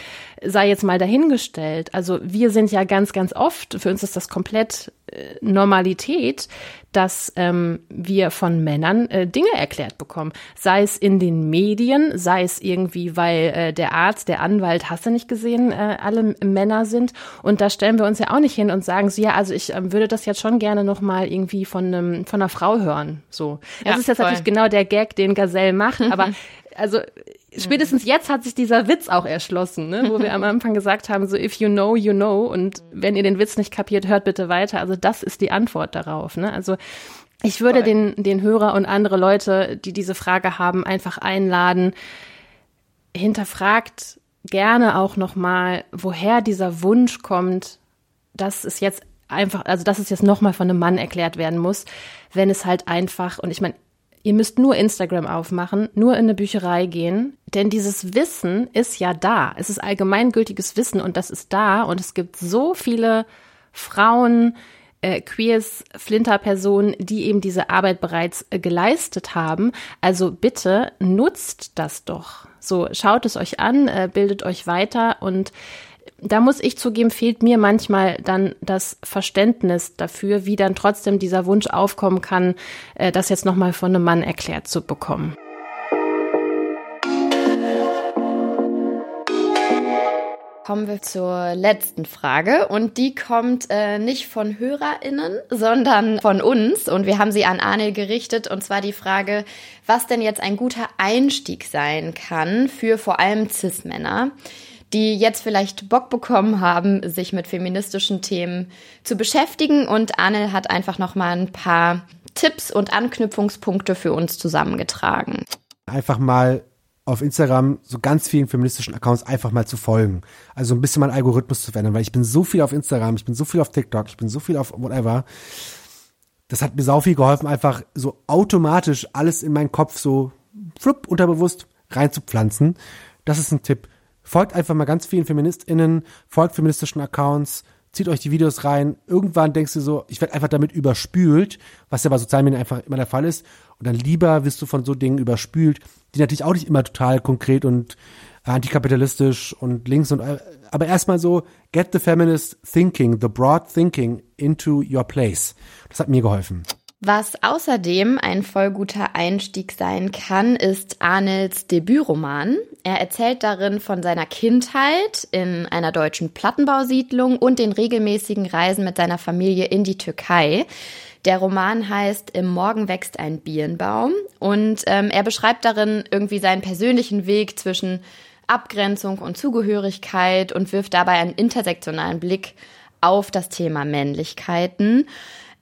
sei jetzt mal dahingestellt. Also wir sind ja ganz, ganz oft, für uns ist das komplett äh, Normalität, dass ähm, wir von Männern äh, Dinge erklärt bekommen. Sei es in den Medien, sei es irgendwie, weil äh, der Arzt, der Anwalt, hast du nicht gesehen, äh, alle Männer sind. Und da stellen wir uns ja auch nicht hin und sagen so, ja, also ich ähm, würde das jetzt schon gerne nochmal irgendwie von, einem, von einer Frau hören. So. Das ja, ist jetzt voll. natürlich genau der Gag, den Gazelle macht, [LAUGHS] aber also spätestens jetzt hat sich dieser Witz auch erschlossen, ne? wo wir am [LAUGHS] Anfang gesagt haben, so if you know, you know. Und wenn ihr den Witz nicht kapiert, hört bitte weiter. Also das ist die Antwort darauf. Ne? Also ich würde den, den Hörer und andere Leute, die diese Frage haben, einfach einladen, hinterfragt gerne auch nochmal, woher dieser Wunsch kommt, dass es jetzt einfach, also dass es jetzt nochmal von einem Mann erklärt werden muss, wenn es halt einfach, und ich meine, ihr müsst nur Instagram aufmachen, nur in eine Bücherei gehen, denn dieses Wissen ist ja da. Es ist allgemeingültiges Wissen und das ist da und es gibt so viele Frauen, äh, Queers, Flinter-Personen, die eben diese Arbeit bereits äh, geleistet haben. Also bitte nutzt das doch. So, schaut es euch an, äh, bildet euch weiter und da muss ich zugeben, fehlt mir manchmal dann das Verständnis dafür, wie dann trotzdem dieser Wunsch aufkommen kann, äh, das jetzt nochmal von einem Mann erklärt zu bekommen. Kommen wir zur letzten Frage und die kommt äh, nicht von HörerInnen, sondern von uns und wir haben sie an Arne gerichtet und zwar die Frage, was denn jetzt ein guter Einstieg sein kann für vor allem Cis-Männer die jetzt vielleicht Bock bekommen haben, sich mit feministischen Themen zu beschäftigen. Und Anne hat einfach noch mal ein paar Tipps und Anknüpfungspunkte für uns zusammengetragen. Einfach mal auf Instagram so ganz vielen feministischen Accounts einfach mal zu folgen. Also ein bisschen meinen Algorithmus zu verändern, weil ich bin so viel auf Instagram, ich bin so viel auf TikTok, ich bin so viel auf whatever. Das hat mir sau viel geholfen, einfach so automatisch alles in meinen Kopf so flupp unterbewusst reinzupflanzen. Das ist ein Tipp. Folgt einfach mal ganz vielen FeministInnen, folgt feministischen Accounts, zieht euch die Videos rein. Irgendwann denkst du so, ich werde einfach damit überspült, was ja bei sozialen Medien einfach immer der Fall ist. Und dann lieber wirst du von so Dingen überspült, die natürlich auch nicht immer total konkret und antikapitalistisch und links und aber erstmal so get the feminist thinking, the broad thinking into your place. Das hat mir geholfen. Was außerdem ein voll guter Einstieg sein kann, ist Arnels Debütroman. Er erzählt darin von seiner Kindheit in einer deutschen Plattenbausiedlung und den regelmäßigen Reisen mit seiner Familie in die Türkei. Der Roman heißt Im Morgen wächst ein Birnbaum und ähm, er beschreibt darin irgendwie seinen persönlichen Weg zwischen Abgrenzung und Zugehörigkeit und wirft dabei einen intersektionalen Blick auf das Thema Männlichkeiten.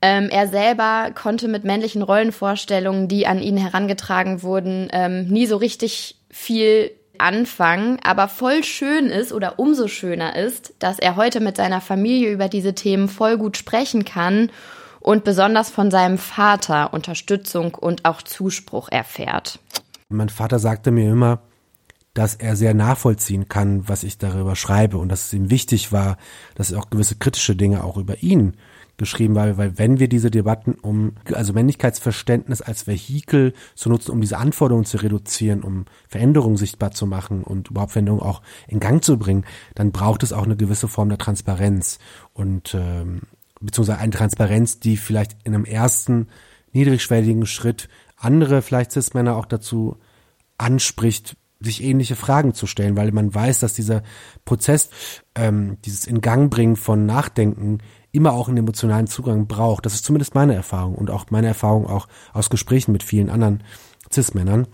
Ähm, er selber konnte mit männlichen Rollenvorstellungen, die an ihn herangetragen wurden, ähm, nie so richtig viel anfangen, aber voll schön ist oder umso schöner ist, dass er heute mit seiner Familie über diese Themen voll gut sprechen kann und besonders von seinem Vater Unterstützung und auch Zuspruch erfährt. Mein Vater sagte mir immer, dass er sehr nachvollziehen kann, was ich darüber schreibe und dass es ihm wichtig war, dass auch gewisse kritische Dinge auch über ihn geschrieben, weil, weil wenn wir diese Debatten um, also Männlichkeitsverständnis als Vehikel zu nutzen, um diese Anforderungen zu reduzieren, um Veränderungen sichtbar zu machen und überhaupt Veränderungen auch in Gang zu bringen, dann braucht es auch eine gewisse Form der Transparenz. Und ähm, beziehungsweise eine Transparenz, die vielleicht in einem ersten niedrigschwelligen Schritt andere, vielleicht Cis-Männer auch dazu anspricht, sich ähnliche Fragen zu stellen, weil man weiß, dass dieser Prozess, ähm, dieses In Gang bringen von Nachdenken immer auch einen emotionalen Zugang braucht. Das ist zumindest meine Erfahrung und auch meine Erfahrung auch aus Gesprächen mit vielen anderen Cis-Männern.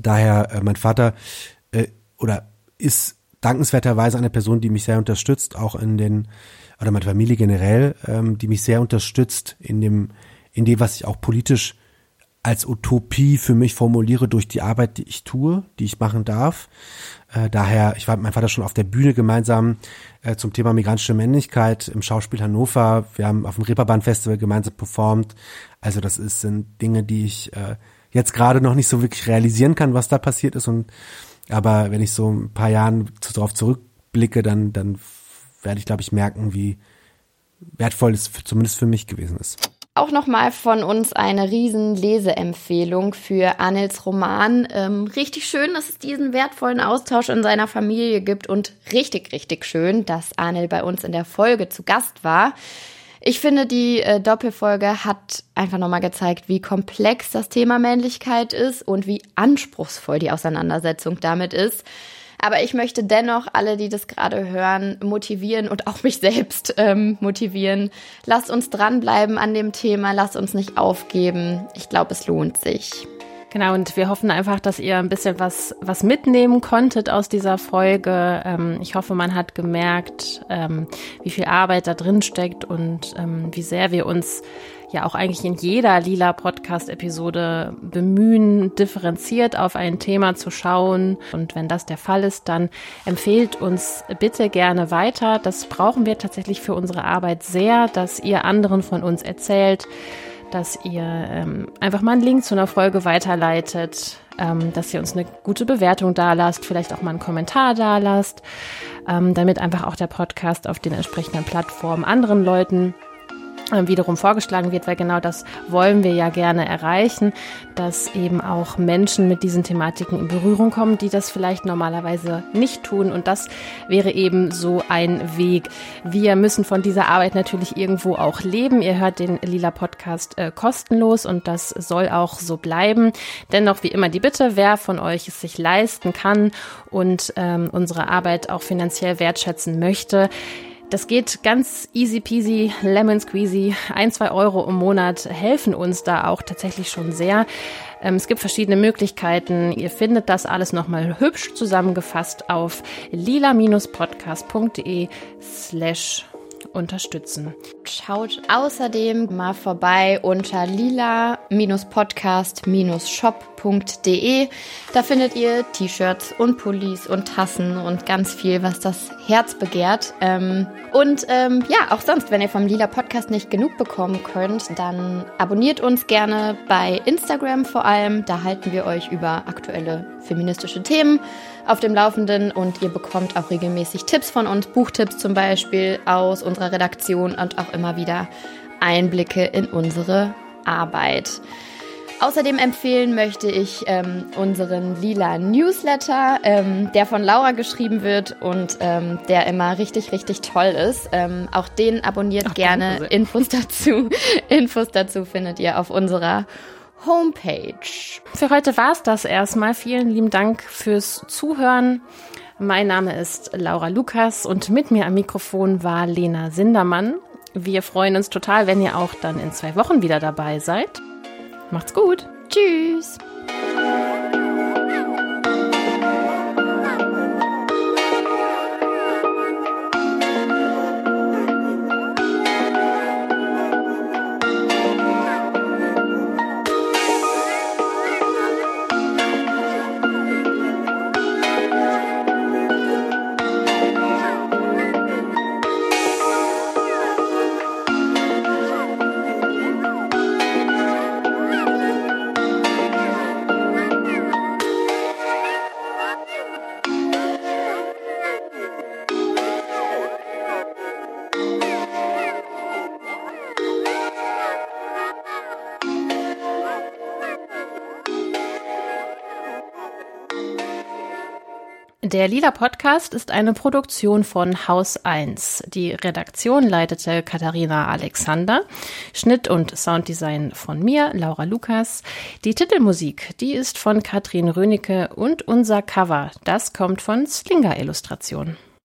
Daher, äh, mein Vater äh, oder ist dankenswerterweise eine Person, die mich sehr unterstützt, auch in den, oder meine Familie generell, ähm, die mich sehr unterstützt in dem, in dem, was ich auch politisch als Utopie für mich formuliere durch die Arbeit, die ich tue, die ich machen darf. Äh, daher, ich war mit meinem Vater schon auf der Bühne gemeinsam äh, zum Thema migrantische Männlichkeit im Schauspiel Hannover. Wir haben auf dem Reeperbahn Festival gemeinsam performt. Also das ist, sind Dinge, die ich äh, jetzt gerade noch nicht so wirklich realisieren kann, was da passiert ist. Und aber wenn ich so ein paar Jahren darauf zurückblicke, dann, dann werde ich, glaube ich, merken, wie wertvoll es zumindest für mich gewesen ist. Auch nochmal von uns eine riesen Leseempfehlung für Anils Roman. Ähm, richtig schön, dass es diesen wertvollen Austausch in seiner Familie gibt und richtig, richtig schön, dass Anil bei uns in der Folge zu Gast war. Ich finde, die äh, Doppelfolge hat einfach nochmal gezeigt, wie komplex das Thema Männlichkeit ist und wie anspruchsvoll die Auseinandersetzung damit ist. Aber ich möchte dennoch alle, die das gerade hören, motivieren und auch mich selbst ähm, motivieren. Lasst uns dranbleiben an dem Thema, lasst uns nicht aufgeben. Ich glaube, es lohnt sich. Genau, und wir hoffen einfach, dass ihr ein bisschen was, was mitnehmen konntet aus dieser Folge. Ähm, ich hoffe, man hat gemerkt, ähm, wie viel Arbeit da drin steckt und ähm, wie sehr wir uns ja auch eigentlich in jeder lila Podcast-Episode bemühen, differenziert auf ein Thema zu schauen. Und wenn das der Fall ist, dann empfehlt uns bitte gerne weiter. Das brauchen wir tatsächlich für unsere Arbeit sehr, dass ihr anderen von uns erzählt, dass ihr ähm, einfach mal einen Link zu einer Folge weiterleitet, ähm, dass ihr uns eine gute Bewertung dalasst, vielleicht auch mal einen Kommentar dalasst, ähm, damit einfach auch der Podcast auf den entsprechenden Plattformen anderen Leuten wiederum vorgeschlagen wird, weil genau das wollen wir ja gerne erreichen, dass eben auch Menschen mit diesen Thematiken in Berührung kommen, die das vielleicht normalerweise nicht tun. Und das wäre eben so ein Weg. Wir müssen von dieser Arbeit natürlich irgendwo auch leben. Ihr hört den Lila Podcast äh, kostenlos und das soll auch so bleiben. Dennoch wie immer die Bitte, wer von euch es sich leisten kann und ähm, unsere Arbeit auch finanziell wertschätzen möchte, das geht ganz easy peasy, lemon squeezy. Ein, zwei Euro im Monat helfen uns da auch tatsächlich schon sehr. Ähm, es gibt verschiedene Möglichkeiten. Ihr findet das alles nochmal hübsch zusammengefasst auf lila-podcast.de slash unterstützen. Schaut außerdem mal vorbei unter lila-podcast-shop.de. Da findet ihr T-Shirts und Pullis und Tassen und ganz viel, was das Herz begehrt. Ähm, und ähm, ja, auch sonst, wenn ihr vom Lila Podcast nicht genug bekommen könnt, dann abonniert uns gerne bei Instagram vor allem. Da halten wir euch über aktuelle feministische Themen auf dem Laufenden und ihr bekommt auch regelmäßig Tipps von uns, Buchtipps zum Beispiel aus unserer Redaktion und auch immer wieder Einblicke in unsere Arbeit. Außerdem empfehlen möchte ich ähm, unseren lila Newsletter, ähm, der von Laura geschrieben wird und ähm, der immer richtig, richtig toll ist. Ähm, auch den abonniert Ach, gerne. Infos dazu, [LAUGHS] Infos dazu findet ihr auf unserer Homepage. Für heute war es das erstmal. Vielen lieben Dank fürs Zuhören. Mein Name ist Laura Lukas und mit mir am Mikrofon war Lena Sindermann. Wir freuen uns total, wenn ihr auch dann in zwei Wochen wieder dabei seid. Macht's gut. Tschüss. Der Lila Podcast ist eine Produktion von Haus 1. Die Redaktion leitete Katharina Alexander, Schnitt und Sounddesign von mir, Laura Lukas. Die Titelmusik, die ist von Katrin Rönecke und unser Cover, das kommt von Slinger Illustration.